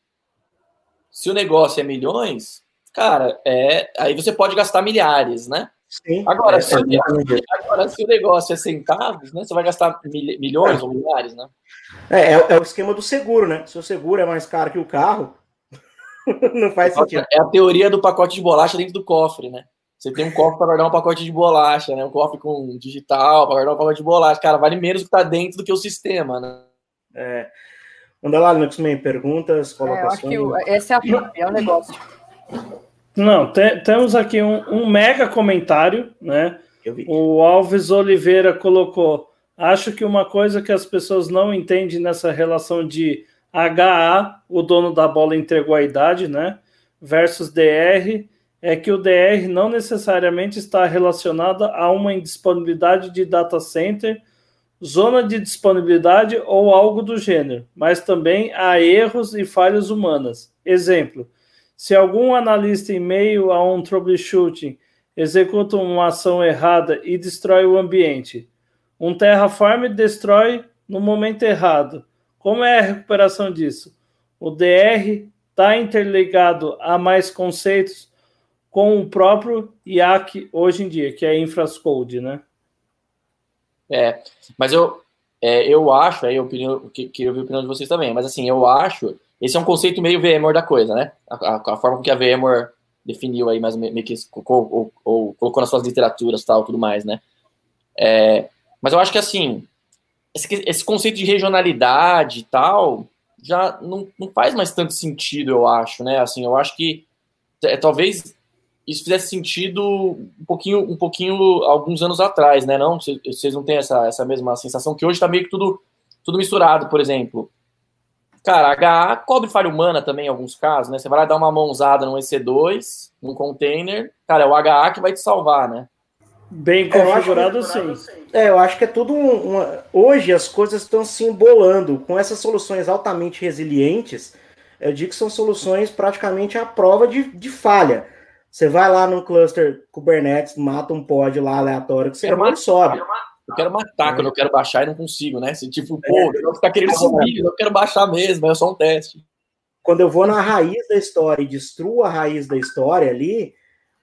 se o negócio é milhões, cara, é, aí você pode gastar milhares, né? Sim, agora, é, se, é, agora, se o negócio é centavos, né? Você vai gastar mil, milhões ou milhares, né? É, é, é, o esquema do seguro, né? Se o seguro é mais caro que o carro, não faz sentido. É a teoria do pacote de bolacha dentro do cofre, né? Você tem um cofre para guardar um pacote de bolacha, né? Um cofre com digital para guardar um pacote de bolacha. Cara, vale menos que tá dentro do que o sistema, né? É. Manda lá, Luxman, perguntas, colocações. É, eu acho que esse é, a, é o negócio. Não, te, temos aqui um, um, mega comentário, né? O Alves Oliveira colocou: acho que uma coisa que as pessoas não entendem nessa relação de HA, o dono da bola entregou a idade, né? Versus DR, é que o DR não necessariamente está relacionado a uma indisponibilidade de data center zona de disponibilidade ou algo do gênero, mas também há erros e falhas humanas. Exemplo: se algum analista em meio a um troubleshooting executa uma ação errada e destrói o ambiente, um Terraform destrói no momento errado. Como é a recuperação disso? O DR está interligado a mais conceitos com o próprio IAC hoje em dia, que é Infrascode, né? É, mas eu, é, eu acho, aí eu queria ouvir a opinião de vocês também, mas assim, eu acho, esse é um conceito meio VMware da coisa, né? A, a, a forma que a VMware definiu aí, mais meio que ou, ou, ou, colocou nas suas literaturas tal, tudo mais, né? É, mas eu acho que assim, esse, esse conceito de regionalidade e tal, já não, não faz mais tanto sentido, eu acho, né? Assim, eu acho que é, talvez isso fizesse sentido um pouquinho, um pouquinho alguns anos atrás, né? Não, vocês não têm essa, essa mesma sensação que hoje está meio que tudo, tudo misturado, por exemplo. Cara, HA cobre falha humana também em alguns casos, né? Você vai lá dar uma mãozada no EC2, num container, cara, é o HA que vai te salvar, né? Bem configurado, sim. É, eu acho que é tudo uma... Hoje as coisas estão se embolando com essas soluções altamente resilientes. Eu digo que são soluções praticamente à prova de, de falha você vai lá no cluster Kubernetes, mata um pod lá aleatório que você não sobe. Eu quero matar quando eu quero baixar e não consigo, né? Se, tipo, pô, eu ficar querendo subir, eu quero baixar mesmo, é só um teste. Quando eu vou na raiz da história e destruo a raiz da história ali,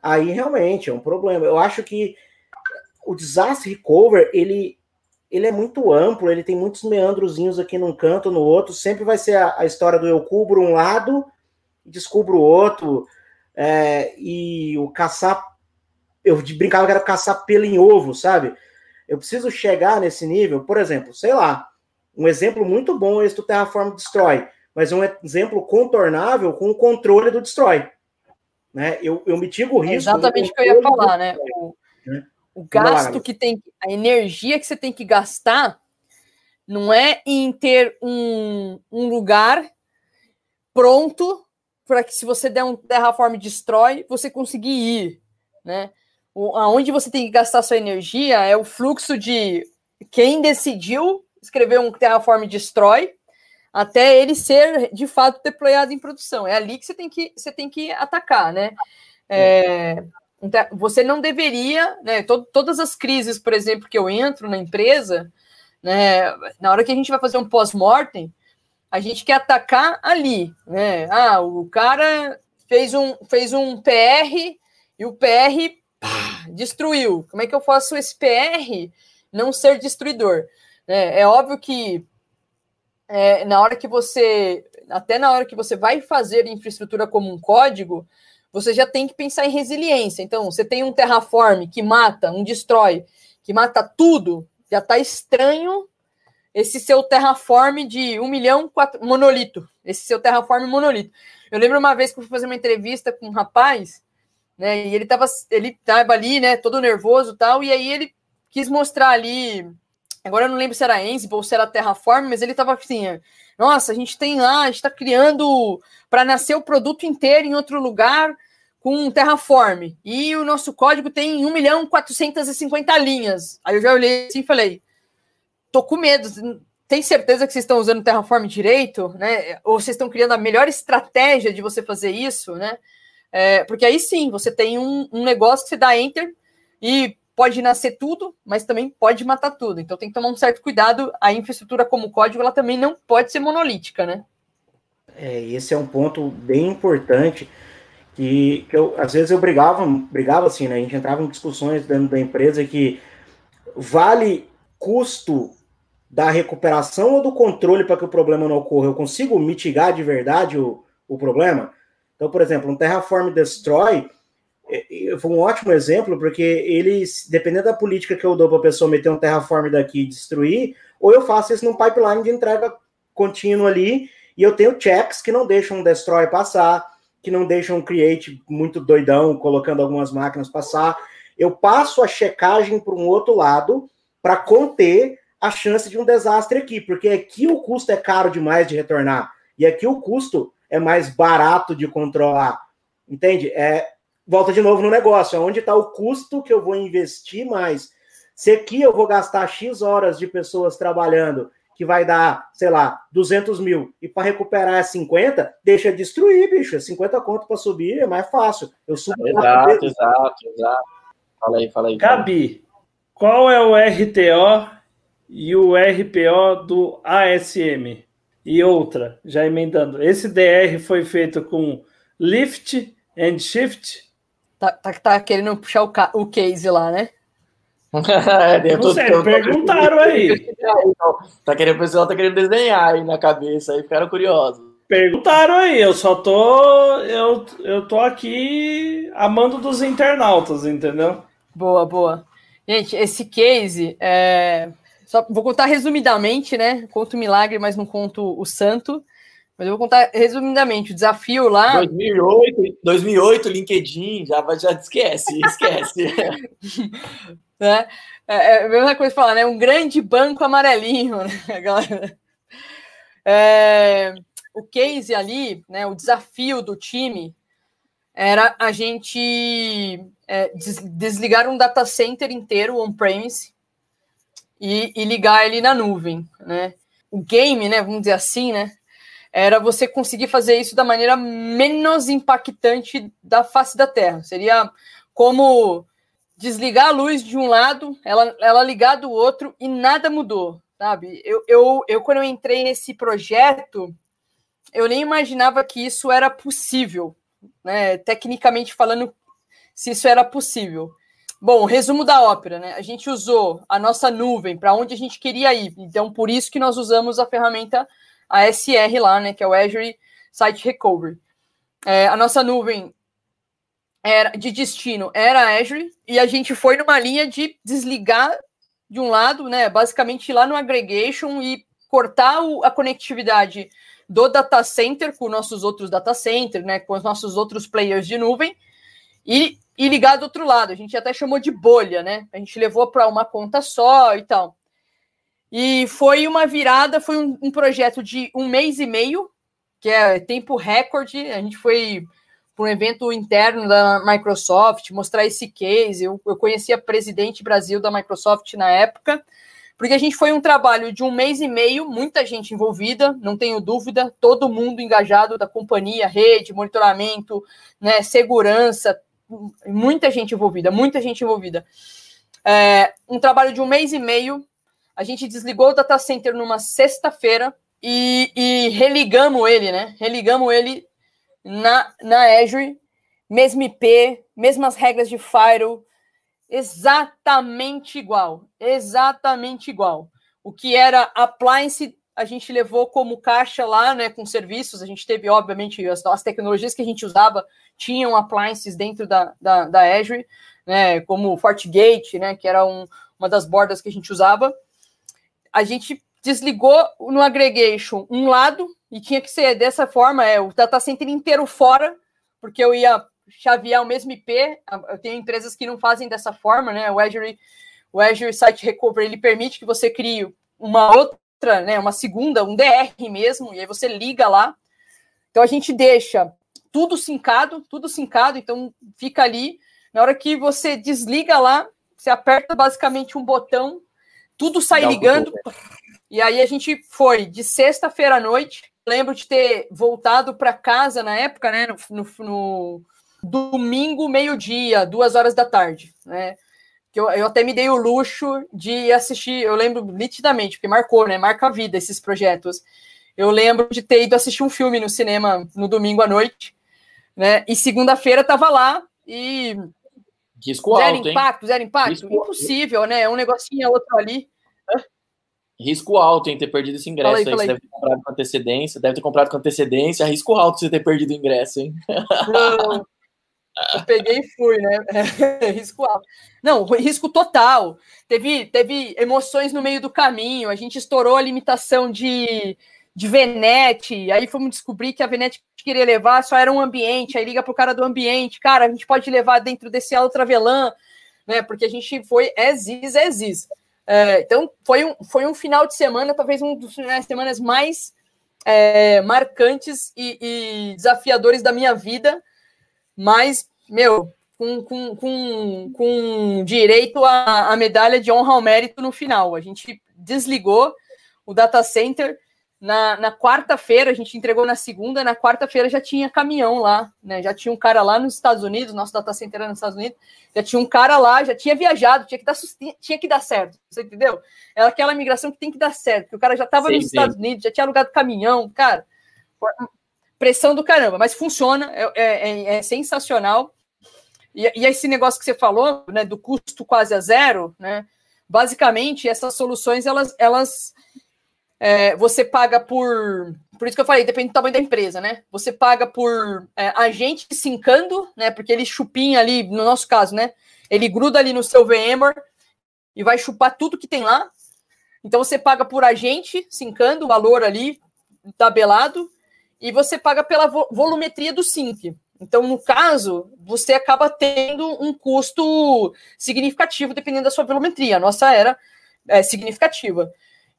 aí realmente é um problema. Eu acho que o disaster recover, ele, ele é muito amplo, ele tem muitos meandrozinhos aqui num canto, no outro, sempre vai ser a, a história do eu cubro um lado e descubro o outro, é, e o caçar. Eu brincava que era caçar pelo em ovo, sabe? Eu preciso chegar nesse nível, por exemplo, sei lá, um exemplo muito bom é esse do Terraform Destroy, mas um exemplo contornável com o controle do Destroy. Né? Eu, eu mitigo o risco. É exatamente o que eu ia falar, né? O, né? O gasto que tem, a energia que você tem que gastar não é em ter um, um lugar pronto para que se você der um terraform destrói, você conseguir ir, né? Aonde você tem que gastar sua energia é o fluxo de quem decidiu escrever um terraform destrói até ele ser de fato deployado em produção. É ali que você tem que, você tem que atacar, né? É, então, você não deveria, né? todas as crises, por exemplo, que eu entro na empresa, né? Na hora que a gente vai fazer um pós-mortem, a gente quer atacar ali, né? Ah, o cara fez um, fez um PR e o PR pá, destruiu. Como é que eu faço esse PR não ser destruidor? É, é óbvio que é, na hora que você, até na hora que você vai fazer infraestrutura como um código, você já tem que pensar em resiliência. Então, você tem um terraform que mata, um destrói, que mata tudo, já está estranho esse seu terraform de um milhão quatro, monolito, esse seu terraform monolito. Eu lembro uma vez que eu fui fazer uma entrevista com um rapaz, né, e ele estava ele tava ali, né, todo nervoso e tal, e aí ele quis mostrar ali, agora eu não lembro se era Ansible ou se era Terraform, mas ele estava assim, nossa, a gente tem lá, a gente está criando para nascer o produto inteiro em outro lugar, com Terraform. E o nosso código tem 1 milhão 450 linhas. Aí eu já olhei assim e falei: tô com medo. Tem certeza que vocês estão usando Terraform direito, né? Ou vocês estão criando a melhor estratégia de você fazer isso, né? É, porque aí sim, você tem um, um negócio que você dá enter e pode nascer tudo, mas também pode matar tudo. Então tem que tomar um certo cuidado. A infraestrutura como código, ela também não pode ser monolítica, né? É, esse é um ponto bem importante que, que eu, às vezes eu brigava, brigava assim, né? A gente entrava em discussões dentro da empresa que vale custo da recuperação ou do controle para que o problema não ocorra? Eu consigo mitigar de verdade o, o problema? Então, por exemplo, um Terraform Destroy é, é, foi um ótimo exemplo, porque eles, dependendo da política que eu dou para a pessoa meter um Terraform daqui e destruir, ou eu faço isso num pipeline de entrega contínuo ali, e eu tenho checks que não deixam um Destroy passar, que não deixam um create muito doidão, colocando algumas máquinas passar. Eu passo a checagem para um outro lado para conter a chance de um desastre aqui, porque aqui o custo é caro demais de retornar e aqui o custo é mais barato de controlar. Entende? É, volta de novo no negócio, é onde está o custo que eu vou investir mais. Se aqui eu vou gastar X horas de pessoas trabalhando que vai dar, sei lá, 200 mil, e para recuperar é 50, deixa destruir, bicho. É 50 conto para subir, é mais fácil. Eu subo. Exato, exato, exato. Fala aí, fala aí. Gabi, qual é o RTO e o RPO do ASM? E outra, já emendando, esse DR foi feito com lift and shift? Tá, tá, tá querendo puxar o, o case lá, né? É, não sei, perguntaram aí. Tá querendo, o pessoal tá querendo desenhar aí na cabeça, aí ficaram curiosos. Perguntaram aí, eu só tô. Eu, eu tô aqui amando dos internautas, entendeu? Boa, boa. Gente, esse case é. Só vou contar resumidamente, né? Conto o milagre, mas não conto o santo. Mas eu vou contar resumidamente o desafio lá. 2008, 2008 LinkedIn, já, já esquece, esquece. né? É, é a mesma coisa falar, né? Um grande banco amarelinho, né, galera? É, o case ali, né? O desafio do time era a gente é, des desligar um data center inteiro on-premise e, e, ligar ele na nuvem, né? O game, né? Vamos dizer assim, né? Era você conseguir fazer isso da maneira menos impactante da face da Terra. Seria como desligar a luz de um lado, ela, ela ligar do outro e nada mudou, sabe? Eu, eu, eu, quando eu entrei nesse projeto, eu nem imaginava que isso era possível, né? Tecnicamente falando, se isso era possível. Bom, resumo da ópera, né? A gente usou a nossa nuvem para onde a gente queria ir, então por isso que nós usamos a ferramenta ASR lá, né? Que é o Azure Site Recovery. É, a nossa nuvem era de destino era Azure e a gente foi numa linha de desligar de um lado, né, basicamente lá no aggregation e cortar o, a conectividade do data center com nossos outros data centers, né, com os nossos outros players de nuvem e e ligar do outro lado. A gente até chamou de bolha, né? A gente levou para uma conta só e tal. E foi uma virada, foi um, um, projeto de um mês e meio, que é tempo recorde. A gente foi para um evento interno da Microsoft, mostrar esse case. Eu, eu conheci a presidente Brasil da Microsoft na época, porque a gente foi um trabalho de um mês e meio, muita gente envolvida, não tenho dúvida, todo mundo engajado da companhia, rede, monitoramento, né, segurança, muita gente envolvida, muita gente envolvida. É, um trabalho de um mês e meio. A gente desligou o data center numa sexta-feira e, e, religamos ele, né? Religamos ele na, na Azure, mesmo IP, mesmas regras de firewall, exatamente igual, exatamente igual. O que era appliance, a gente levou como caixa lá, né, com serviços. A gente teve, obviamente, as, as tecnologias que a gente usava tinham appliances dentro da, da, da Azure, né, como FortiGate, né, que era um, uma das bordas que a gente usava. A gente desligou no aggregation um lado e tinha que ser dessa forma, é o data center inteiro fora, porque eu ia chavear o mesmo IP. Eu tenho empresas que não fazem dessa forma, né? O Azure, o Azure Site Recovery ele permite que você crie uma outra, né, uma segunda, um DR mesmo, e aí você liga lá. Então a gente deixa tudo sincado, tudo sincado, então fica ali. Na hora que você desliga lá, você aperta basicamente um botão, tudo sai Dá ligando. E aí a gente foi de sexta-feira à noite. Lembro de ter voltado para casa na época, né? No, no, no domingo, meio-dia, duas horas da tarde, né? Que eu, eu até me dei o luxo de assistir, eu lembro nitidamente, porque marcou, né? Marca a vida esses projetos. Eu lembro de ter ido assistir um filme no cinema no domingo à noite né? E segunda-feira estava lá e. Risco zero alto, impacto, hein? zero impacto? Risco... Impossível, né? É um negocinho, outro ali. Risco alto em ter perdido esse ingresso. Aí, aí. Você deve ter comprado com antecedência, deve ter comprado com antecedência. Risco alto você ter perdido o ingresso, hein? Não. Eu peguei e fui, né? É, risco alto. Não, risco total. Teve, teve emoções no meio do caminho. A gente estourou a limitação de, de Venete. Aí fomos descobrir que a Venete queria levar só era um ambiente, aí liga pro cara do ambiente, cara, a gente pode levar dentro desse ultravelã, né? Porque a gente foi exis, exis. É, então foi um, foi um final de semana, talvez um dos finais de semanas mais é, marcantes e, e, desafiadores da minha vida, mas, meu, com, com, com, com direito à medalha de honra ao mérito no final. A gente desligou o data center na, na quarta-feira, a gente entregou na segunda, na quarta-feira já tinha caminhão lá, né? Já tinha um cara lá nos Estados Unidos, nosso data center era nos Estados Unidos, já tinha um cara lá, já tinha viajado, tinha que dar, tinha que dar certo, você entendeu? É aquela migração que tem que dar certo, porque o cara já estava nos sim. Estados Unidos, já tinha alugado caminhão, cara, pressão do caramba, mas funciona, é, é, é, é sensacional. E, e, esse negócio que você falou, né, do custo quase a zero, né? Basicamente, essas soluções elas, elas é, você paga por. Por isso que eu falei, depende do tamanho da empresa, né? Você paga por é, agente sincando, né? Porque ele chupinha ali, no nosso caso, né? Ele gruda ali no seu VMware e vai chupar tudo que tem lá. Então você paga por agente sincando o valor ali tabelado e você paga pela volumetria do sync. Então, no caso, você acaba tendo um custo significativo dependendo da sua volumetria. A nossa era é, significativa.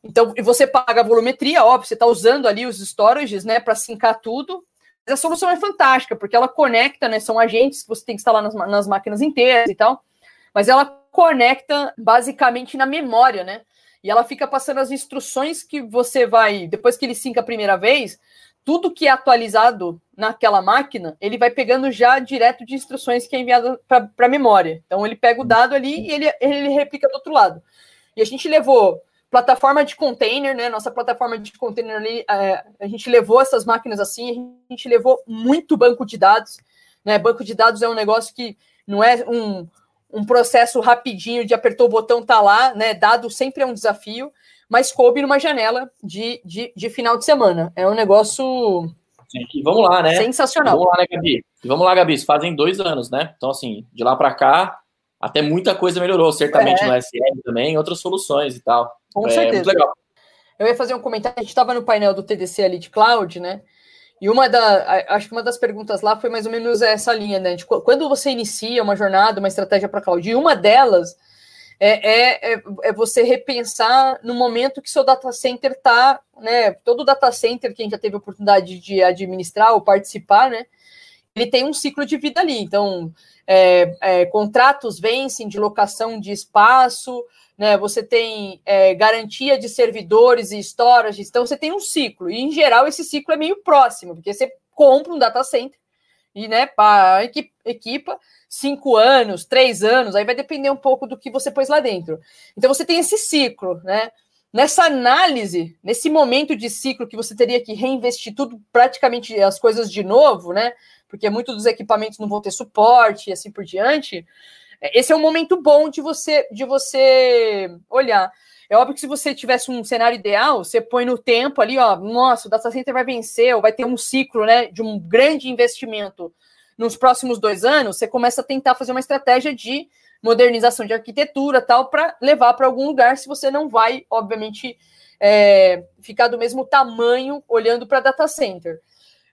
Então, você paga a volumetria, óbvio, você está usando ali os storages, né, para sincar tudo. Mas a solução é fantástica, porque ela conecta, né, são agentes que você tem que instalar nas, nas máquinas inteiras e tal, mas ela conecta basicamente na memória, né? E ela fica passando as instruções que você vai, depois que ele sinca a primeira vez, tudo que é atualizado naquela máquina, ele vai pegando já direto de instruções que é enviado para a memória. Então ele pega o dado ali e ele, ele replica do outro lado. E a gente levou plataforma de container, né? Nossa plataforma de container ali, é, a gente levou essas máquinas assim, a gente levou muito banco de dados, né? Banco de dados é um negócio que não é um, um processo rapidinho de apertou o botão, tá lá, né? Dado sempre é um desafio, mas coube numa janela de, de, de final de semana. É um negócio. Sim, e vamos lá, né? Sensacional. Vamos lá, né, Gabi? E vamos lá, Gabi. Fazem dois anos, né? Então, assim, de lá para cá, até muita coisa melhorou, certamente é. no SL também, outras soluções e tal. Com é, certeza. legal. Eu ia fazer um comentário, a gente estava no painel do TDC ali de cloud, né? E uma da, acho que uma das perguntas lá foi mais ou menos essa linha, né? De quando você inicia uma jornada, uma estratégia para cloud, e uma delas é, é, é, você repensar no momento que seu data center está, né? Todo data center que a gente já teve a oportunidade de administrar ou participar, né? Ele tem um ciclo de vida ali. Então, é, é, contratos vencem de locação de espaço, né? Você tem é, garantia de servidores e storage, então você tem um ciclo. E em geral esse ciclo é meio próximo, porque você compra um data center e né, para equipa cinco anos, três anos, aí vai depender um pouco do que você pôs lá dentro. Então você tem esse ciclo, né? Nessa análise, nesse momento de ciclo que você teria que reinvestir tudo, praticamente as coisas de novo, né? Porque muitos dos equipamentos não vão ter suporte e assim por diante. Esse é um momento bom de você de você olhar. É óbvio que se você tivesse um cenário ideal, você põe no tempo ali, ó, nossa, o data center vai vencer, ou vai ter um ciclo, né, de um grande investimento nos próximos dois anos, você começa a tentar fazer uma estratégia de modernização de arquitetura tal para levar para algum lugar se você não vai, obviamente, é, ficar do mesmo tamanho olhando para data center.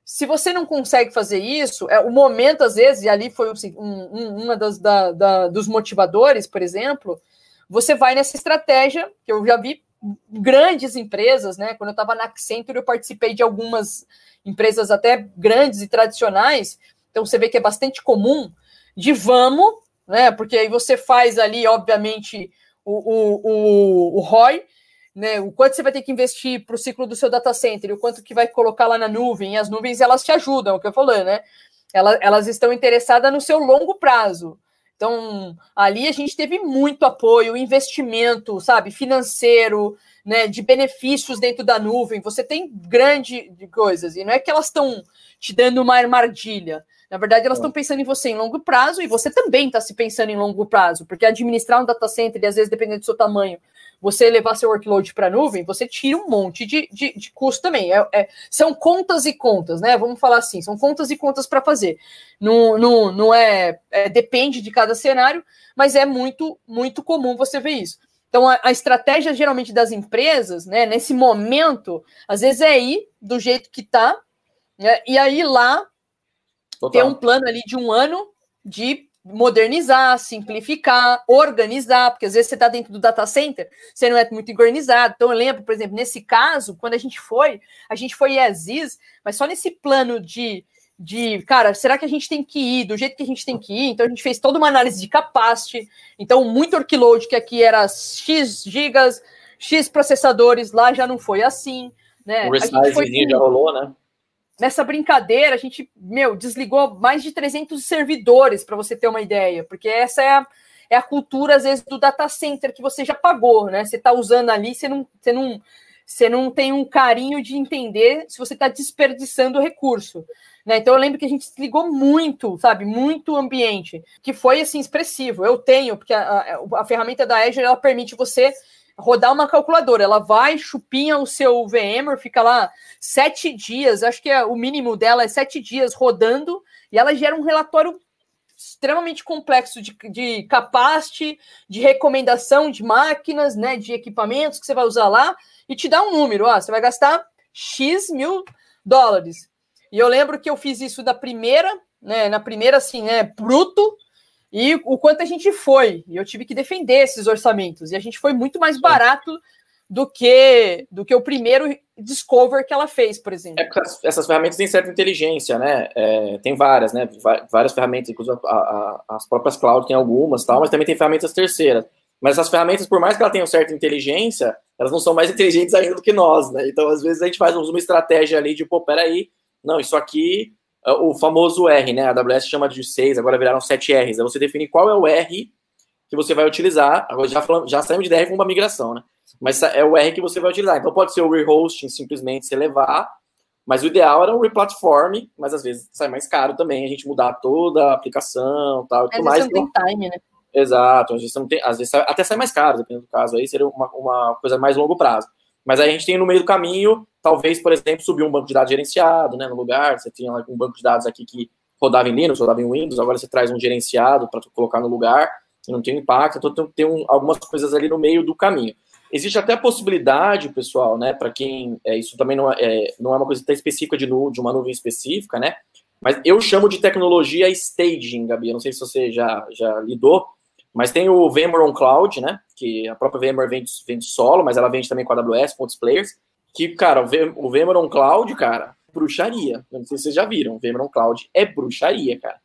Se você não consegue fazer isso, é o momento, às vezes, e ali foi assim, um, um, uma das da, da, dos motivadores, por exemplo, você vai nessa estratégia, que eu já vi grandes empresas, né? Quando eu estava na Accenture, eu participei de algumas empresas até grandes e tradicionais, então você vê que é bastante comum, de vamos, né? Porque aí você faz ali, obviamente, o, o, o, o ROI, né? O quanto você vai ter que investir para o ciclo do seu data center, o quanto que vai colocar lá na nuvem, e as nuvens elas te ajudam, é o que eu falei, né? Elas, elas estão interessadas no seu longo prazo. Então, ali a gente teve muito apoio, investimento, sabe, financeiro, né, de benefícios dentro da nuvem. Você tem grande coisas, e não é que elas estão te dando uma armadilha. Na verdade, elas estão pensando em você em longo prazo e você também está se pensando em longo prazo, porque administrar um data center, e às vezes, dependendo do seu tamanho, você levar seu workload para a nuvem, você tira um monte de, de, de custo também. É, é, são contas e contas, né? Vamos falar assim, são contas e contas para fazer. Não, não, não é, é, Depende de cada cenário, mas é muito, muito comum você ver isso. Então, a, a, estratégia geralmente das empresas, né, nesse momento, às vezes é ir do jeito que tá, né, e aí lá Total. ter um plano ali de um ano de modernizar, simplificar, organizar, porque às vezes você está dentro do data center, você não é muito organizado. Então, eu lembro, por exemplo, nesse caso, quando a gente foi, a gente foi Aziz, mas só nesse plano de, de, cara, será que a gente tem que ir do jeito que a gente tem que ir? Então, a gente fez toda uma análise de capacity. Então, muito workload, que aqui era X gigas, X processadores, lá já não foi assim. Né? O resize já rolou, né? Nessa brincadeira, a gente, meu, desligou mais de 300 servidores, para você ter uma ideia, porque essa é a, é a cultura, às vezes, do data center que você já pagou, né? Você está usando ali, você não, você, não, você não tem um carinho de entender se você está desperdiçando o recurso. Né? Então eu lembro que a gente desligou muito, sabe, muito ambiente, que foi assim expressivo. Eu tenho, porque a, a, a ferramenta da Azure ela permite você rodar uma calculadora. Ela vai, chupinha o seu VMware, fica lá sete dias, acho que é, o mínimo dela é sete dias rodando, e ela gera um relatório extremamente complexo de, de capacity, de recomendação de máquinas, né, de equipamentos que você vai usar lá, e te dá um número, ó, você vai gastar X mil dólares. E eu lembro que eu fiz isso da primeira, né, na primeira, assim, né, bruto, e o quanto a gente foi. E eu tive que defender esses orçamentos. E a gente foi muito mais barato do que do que o primeiro Discover que ela fez, por exemplo. É essas ferramentas têm certa inteligência, né? É, tem várias, né? Várias ferramentas, inclusive a, a, as próprias cloud tem algumas, tal, mas também tem ferramentas terceiras. Mas essas ferramentas, por mais que elas tenham certa inteligência, elas não são mais inteligentes ainda do que nós, né? Então, às vezes, a gente faz uma estratégia ali de, pô, peraí, não, isso aqui o famoso R, né? A AWS chama de 6, agora viraram 7 R's. É você definir qual é o R que você vai utilizar. Agora já, falamos, já saímos de DR com uma migração, né? Mas é o R que você vai utilizar. Então pode ser o rehosting, simplesmente você levar, mas o ideal era o replatform, mas às vezes sai mais caro também a gente mudar toda a aplicação tal, tudo mais. Não tem time, né? Exato, às vezes, não tem, às vezes até sai mais caro, dependendo do caso, aí seria uma, uma coisa mais longo prazo. Mas a gente tem no meio do caminho, talvez, por exemplo, subir um banco de dados gerenciado né, no lugar. Você tinha um banco de dados aqui que rodava em Linux, rodava em Windows, agora você traz um gerenciado para colocar no lugar não tem impacto. Então tem um, algumas coisas ali no meio do caminho. existe até a possibilidade, pessoal, né, para quem, é, isso também não é, não é uma coisa tão específica de, nu, de uma nuvem específica, né, mas eu chamo de tecnologia staging, Gabi, eu não sei se você já, já lidou, mas tem o VMware on Cloud, né, que a própria VMware vende, vende solo, mas ela vende também com a AWS, com outros players, que, cara, o VMware on Cloud, cara, bruxaria, não sei se vocês já viram, o VMware on Cloud é bruxaria, cara.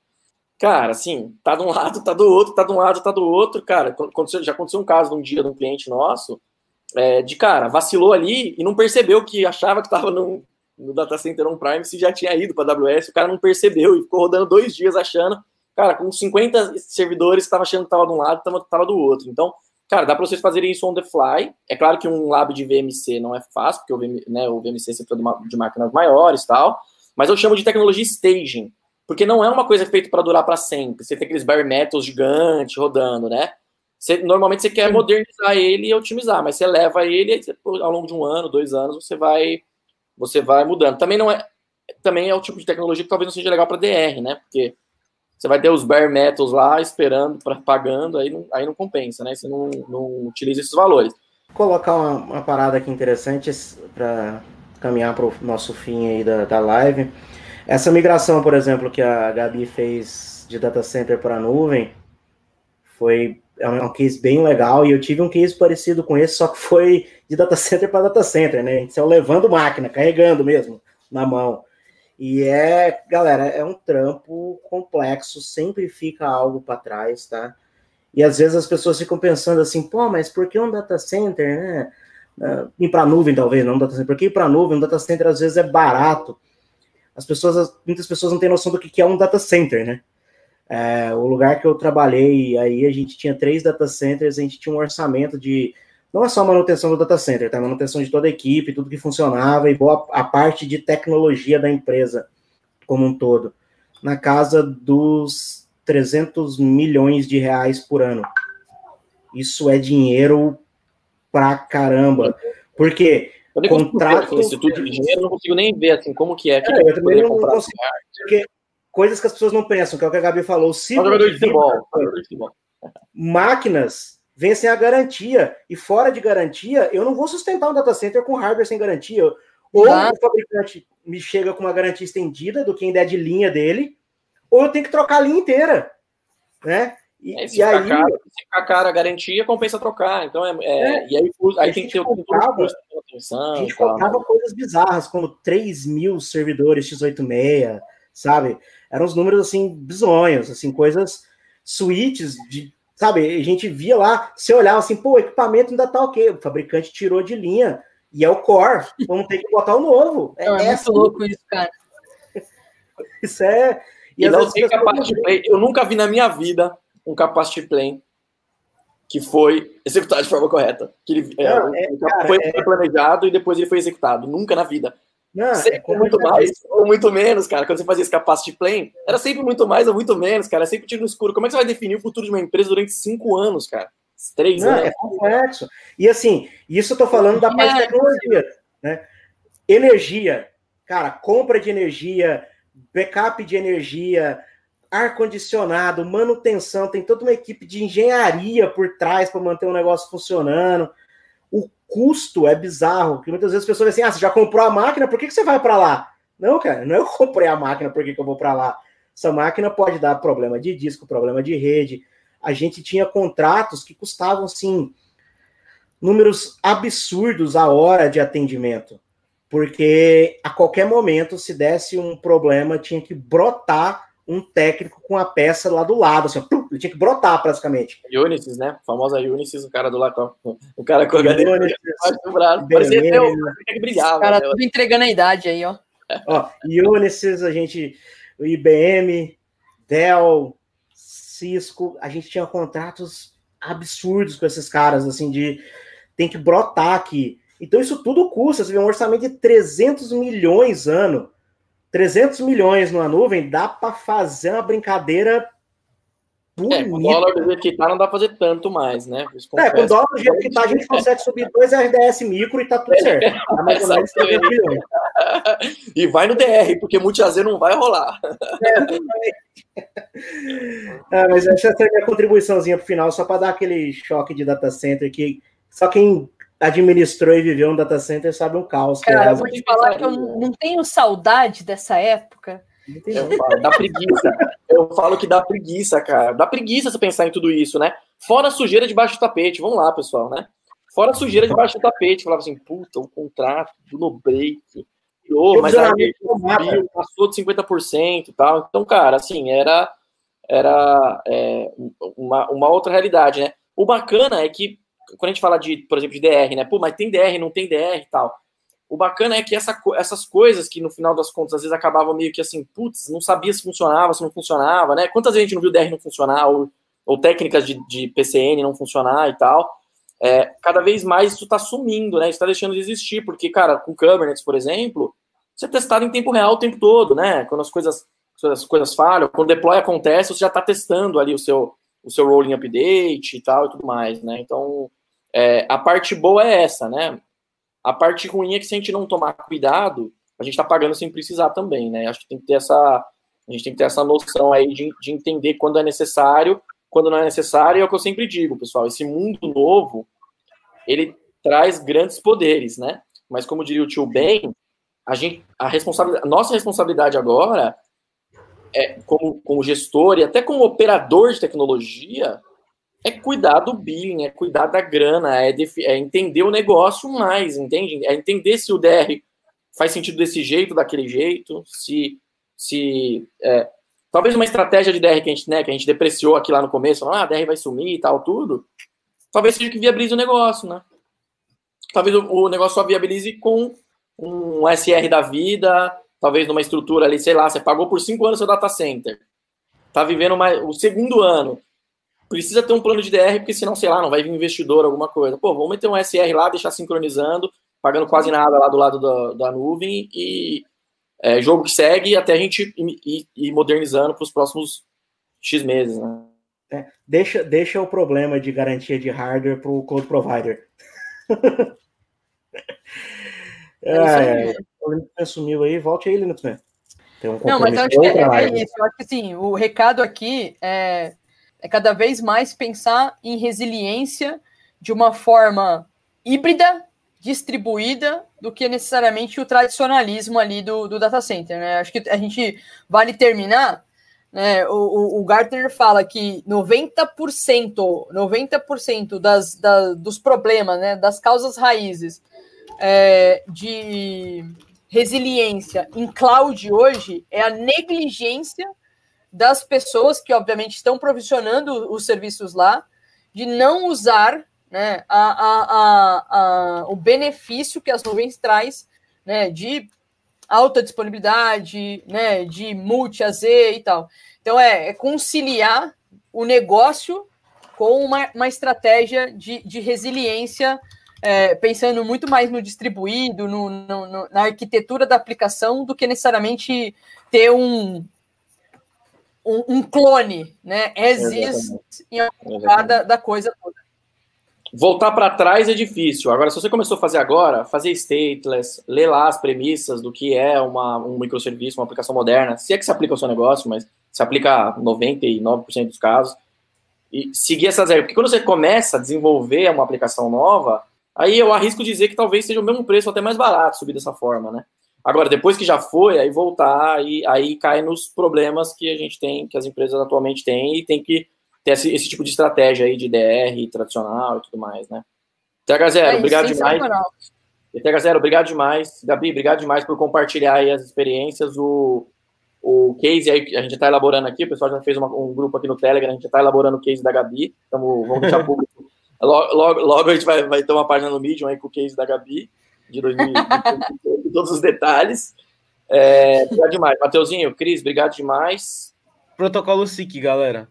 Cara, assim, tá de um lado, tá do outro, tá de um lado, tá do outro, cara. Aconteceu, já aconteceu um caso num dia de um cliente nosso, é, de cara, vacilou ali e não percebeu que achava que estava no, no data center on-prime se já tinha ido para AWS, o cara não percebeu e ficou rodando dois dias achando, cara, com 50 servidores, estava achando que estava de um lado e estava do outro. Então, cara, dá para vocês fazerem isso on the fly. É claro que um lab de VMC não é fácil, porque o, VM, né, o VMC sempre é de máquinas maiores e tal, mas eu chamo de tecnologia staging porque não é uma coisa feita para durar para sempre. Você tem aqueles bare metals gigantes rodando, né? Você, normalmente você quer Sim. modernizar ele e otimizar, mas você leva ele e ao longo de um ano, dois anos, você vai você vai mudando. Também não é também é o tipo de tecnologia que talvez não seja legal para DR, né? Porque você vai ter os bare metals lá esperando, pra, pagando, aí não, aí não compensa, né? Você não, não utiliza esses valores. Vou colocar uma, uma parada aqui interessante para caminhar para o nosso fim aí da, da live. Essa migração, por exemplo, que a Gabi fez de data center para nuvem, foi é um case bem legal e eu tive um case parecido com esse, só que foi de data center para data center, né? A gente saiu levando máquina, carregando mesmo na mão. E é, galera, é um trampo complexo, sempre fica algo para trás, tá? E às vezes as pessoas ficam pensando assim, pô, mas por que um data center, né? Uh, ir para nuvem, talvez, não um data center. Por que ir para nuvem? Um data center às vezes é barato as pessoas, muitas pessoas não têm noção do que é um data center, né? É, o lugar que eu trabalhei, aí a gente tinha três data centers, a gente tinha um orçamento de não é só manutenção do data center, tá? Manutenção de toda a equipe, tudo que funcionava e boa a parte de tecnologia da empresa como um todo, na casa dos 300 milhões de reais por ano. Isso é dinheiro pra caramba. Porque eu contrato. Instituto de dinheiro, não consigo nem ver assim como que é. Que é eu também não consigo. Porque coisas que as pessoas não pensam, que é o que a Gabi falou. Se jogador de futebol. Máquinas vencem a garantia. E fora de garantia, eu não vou sustentar um data center com hardware sem garantia. Ou ah. o fabricante me chega com uma garantia estendida do que der de linha dele, ou eu tenho que trocar a linha inteira. Né? E, é, se, e aí, caro, se ficar cara a garantia, compensa trocar. Então, é, é, é e aí, aí tem que ter comprava, todo atenção. A gente comprava coisas bizarras, como 3 mil servidores x86, sabe? Eram uns números, assim, bizonhos, assim, coisas, suítes de, sabe? A gente via lá, você olhava assim, pô, o equipamento ainda tá ok, o fabricante tirou de linha, e é o core, vamos ter que botar o novo. É, é muito essa, louco isso, cara. Isso é... E, e não sei capaz de... Eu nunca vi na minha vida um capacity plan que foi executado de forma correta. Que ele, é, não, é, cara, foi é... planejado e depois ele foi executado. Nunca na vida. Não, sempre é muito mais ou muito menos, cara. Quando você fazia esse capacity plan, era sempre muito mais ou muito menos, cara. Sempre tiro no escuro. Como é que você vai definir o futuro de uma empresa durante cinco anos, cara? Três não, anos. É complexo. E assim, isso eu tô falando da parte de tecnologia, né? Energia, cara, compra de energia, backup de energia, ar-condicionado, manutenção, tem toda uma equipe de engenharia por trás para manter o negócio funcionando. O custo é bizarro, porque muitas vezes as pessoas dizem assim: ah, você já comprou a máquina, por que, que você vai para lá? Não, cara, não é eu comprei a máquina, por que, que eu vou para lá? Essa máquina pode dar problema de disco, problema de rede. A gente tinha contratos que custavam, assim, números absurdos a hora de atendimento. Porque a qualquer momento, se desse um problema, tinha que brotar um técnico com a peça lá do lado, assim, ele tinha que brotar praticamente. Unisys, né? A famosa Unisys, o cara do lado, o cara com o HD do braço. Parecia que brilhava. cara né? tudo entregando a idade aí, ó. ó Unisys, a gente, o IBM, Dell, Cisco, a gente tinha contratos absurdos com esses caras, assim, de tem que brotar aqui. Então isso tudo custa, você vê um orçamento de 300 milhões ano 300 milhões numa nuvem, dá para fazer uma brincadeira bonita. É, com o dólar do jeito que tá, não dá para fazer tanto mais, né? É, com o dólar do jeito que tá, a gente consegue subir dois RDS micro e tá tudo certo. Tá mais ou menos 300 milhões. E vai no DR, porque multi-AZ não vai rolar. É, ah, mas essa é a minha contribuiçãozinha pro final, só para dar aquele choque de data center que só quem administrou e viveu um data center sabe um caos. Cara, é eu vou te falar que eu não tenho saudade dessa época. Eu falo, dá preguiça. Eu falo que dá preguiça, cara. Dá preguiça você pensar em tudo isso, né? Fora a sujeira debaixo do tapete. Vamos lá, pessoal, né? Fora a sujeira debaixo do tapete. Falava assim, puta, o contrato no break. Oh, mas aí subiu, passou de 50% e tal. Então, cara, assim, era, era é, uma, uma outra realidade, né? O bacana é que, quando a gente fala de, por exemplo, de DR, né? Pô, mas tem DR, não tem DR e tal. O bacana é que essa, essas coisas que no final das contas às vezes acabavam meio que assim, putz, não sabia se funcionava, se não funcionava, né? Quantas vezes a gente não viu DR não funcionar, ou, ou técnicas de, de PCN não funcionar e tal. É, cada vez mais isso está sumindo, né? Isso está deixando de existir, porque, cara, com Kubernetes, por exemplo, você é testado em tempo real o tempo todo, né? Quando as coisas, as coisas falham, quando o deploy acontece, você já está testando ali o seu, o seu rolling update e tal e tudo mais, né? Então, é, a parte boa é essa, né? A parte ruim é que se a gente não tomar cuidado, a gente está pagando sem precisar também, né? Acho que tem que ter essa, a gente tem que ter essa noção aí de, de entender quando é necessário, quando não é necessário, é o que eu sempre digo, pessoal, esse mundo novo, ele traz grandes poderes, né? Mas como diria o tio Ben, a gente, a responsabilidade, a nossa responsabilidade agora é como, como gestor e até como operador de tecnologia é cuidar do billing, é cuidar da grana, é, é, entender o negócio mais, entende? É entender se o DR faz sentido desse jeito, daquele jeito, se. se é, talvez uma estratégia de DR que a gente, né, que a gente depreciou aqui lá no começo, falando, ah, a DR vai sumir e tal, tudo, talvez seja que viabilize o negócio, né? Talvez o, o negócio só viabilize com um SR da vida, talvez numa estrutura ali, sei lá, você pagou por cinco anos seu data center, tá vivendo mais, o segundo ano, precisa ter um plano de DR, porque senão, sei lá, não vai vir investidor, alguma coisa. Pô, vamos meter um SR lá, deixar sincronizando, pagando quase nada lá do lado da, da nuvem e é, jogo que segue até a gente ir, ir modernizando para os próximos X meses, né? É, deixa, deixa o problema de garantia de hardware para o cloud provider. é, é, o Linux sumiu aí, volte aí, Linux Um Não, mas eu acho que é, é, isso. Eu acho que assim, o recado aqui é é cada vez mais pensar em resiliência de uma forma híbrida, distribuída, do que necessariamente o tradicionalismo ali do, do data center. Né? Acho que a gente vale terminar. Né? O, o, Gartner fala que 90%, 90% das, da, dos problemas, né, das causas raízes é, de resiliência em cloud hoje é a negligência das pessoas que, obviamente, estão provisionando os serviços lá, de não usar né, a, a, a, o benefício que as nuvens traz né, de alta disponibilidade, né, de multi-AZ e tal. Então, é, é, conciliar o negócio com uma, uma estratégia de, de resiliência, é, pensando muito mais no distribuído, no, no, no, na arquitetura da aplicação, do que necessariamente ter um, um, um clone, né? Existe em algum lugar da, da coisa toda. Voltar para trás é difícil. Agora, se você começou a fazer agora, fazer stateless, ler lá as premissas do que é uma, um microserviço, uma aplicação moderna, se é que se aplica ao seu negócio, mas se aplica a 99% dos casos, e seguir essas regras. Porque quando você começa a desenvolver uma aplicação nova, aí eu arrisco dizer que talvez seja o mesmo preço, até mais barato subir dessa forma, né? Agora, depois que já foi, aí voltar, aí, aí cai nos problemas que a gente tem, que as empresas atualmente têm, e tem que ter esse, esse tipo de estratégia aí de DR tradicional e tudo mais, né? TH0, é, obrigado demais. TH0, obrigado demais. Gabi, obrigado demais por compartilhar aí as experiências. O, o case aí, a gente está elaborando aqui, o pessoal já fez uma, um grupo aqui no Telegram, a gente está elaborando o case da Gabi, então vamos deixar público. Logo, logo, logo, a gente vai, vai ter uma página no Medium aí com o case da Gabi de 2020, todos os detalhes. É, obrigado demais. Mateuzinho, Cris, obrigado demais. Protocolo SIC, galera.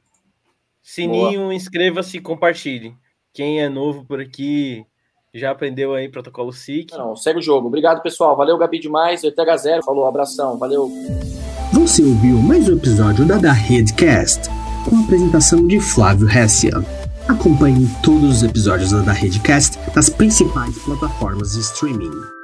Sininho, inscreva-se e compartilhe. Quem é novo por aqui já aprendeu aí protocolo SIC. Não, segue o jogo. Obrigado, pessoal. Valeu, Gabi, demais. ETH Zero falou, abração. Valeu. Você ouviu mais um episódio da Da Redcast, com a apresentação de Flávio Hessia. Acompanhe todos os episódios da Redcast nas principais plataformas de streaming.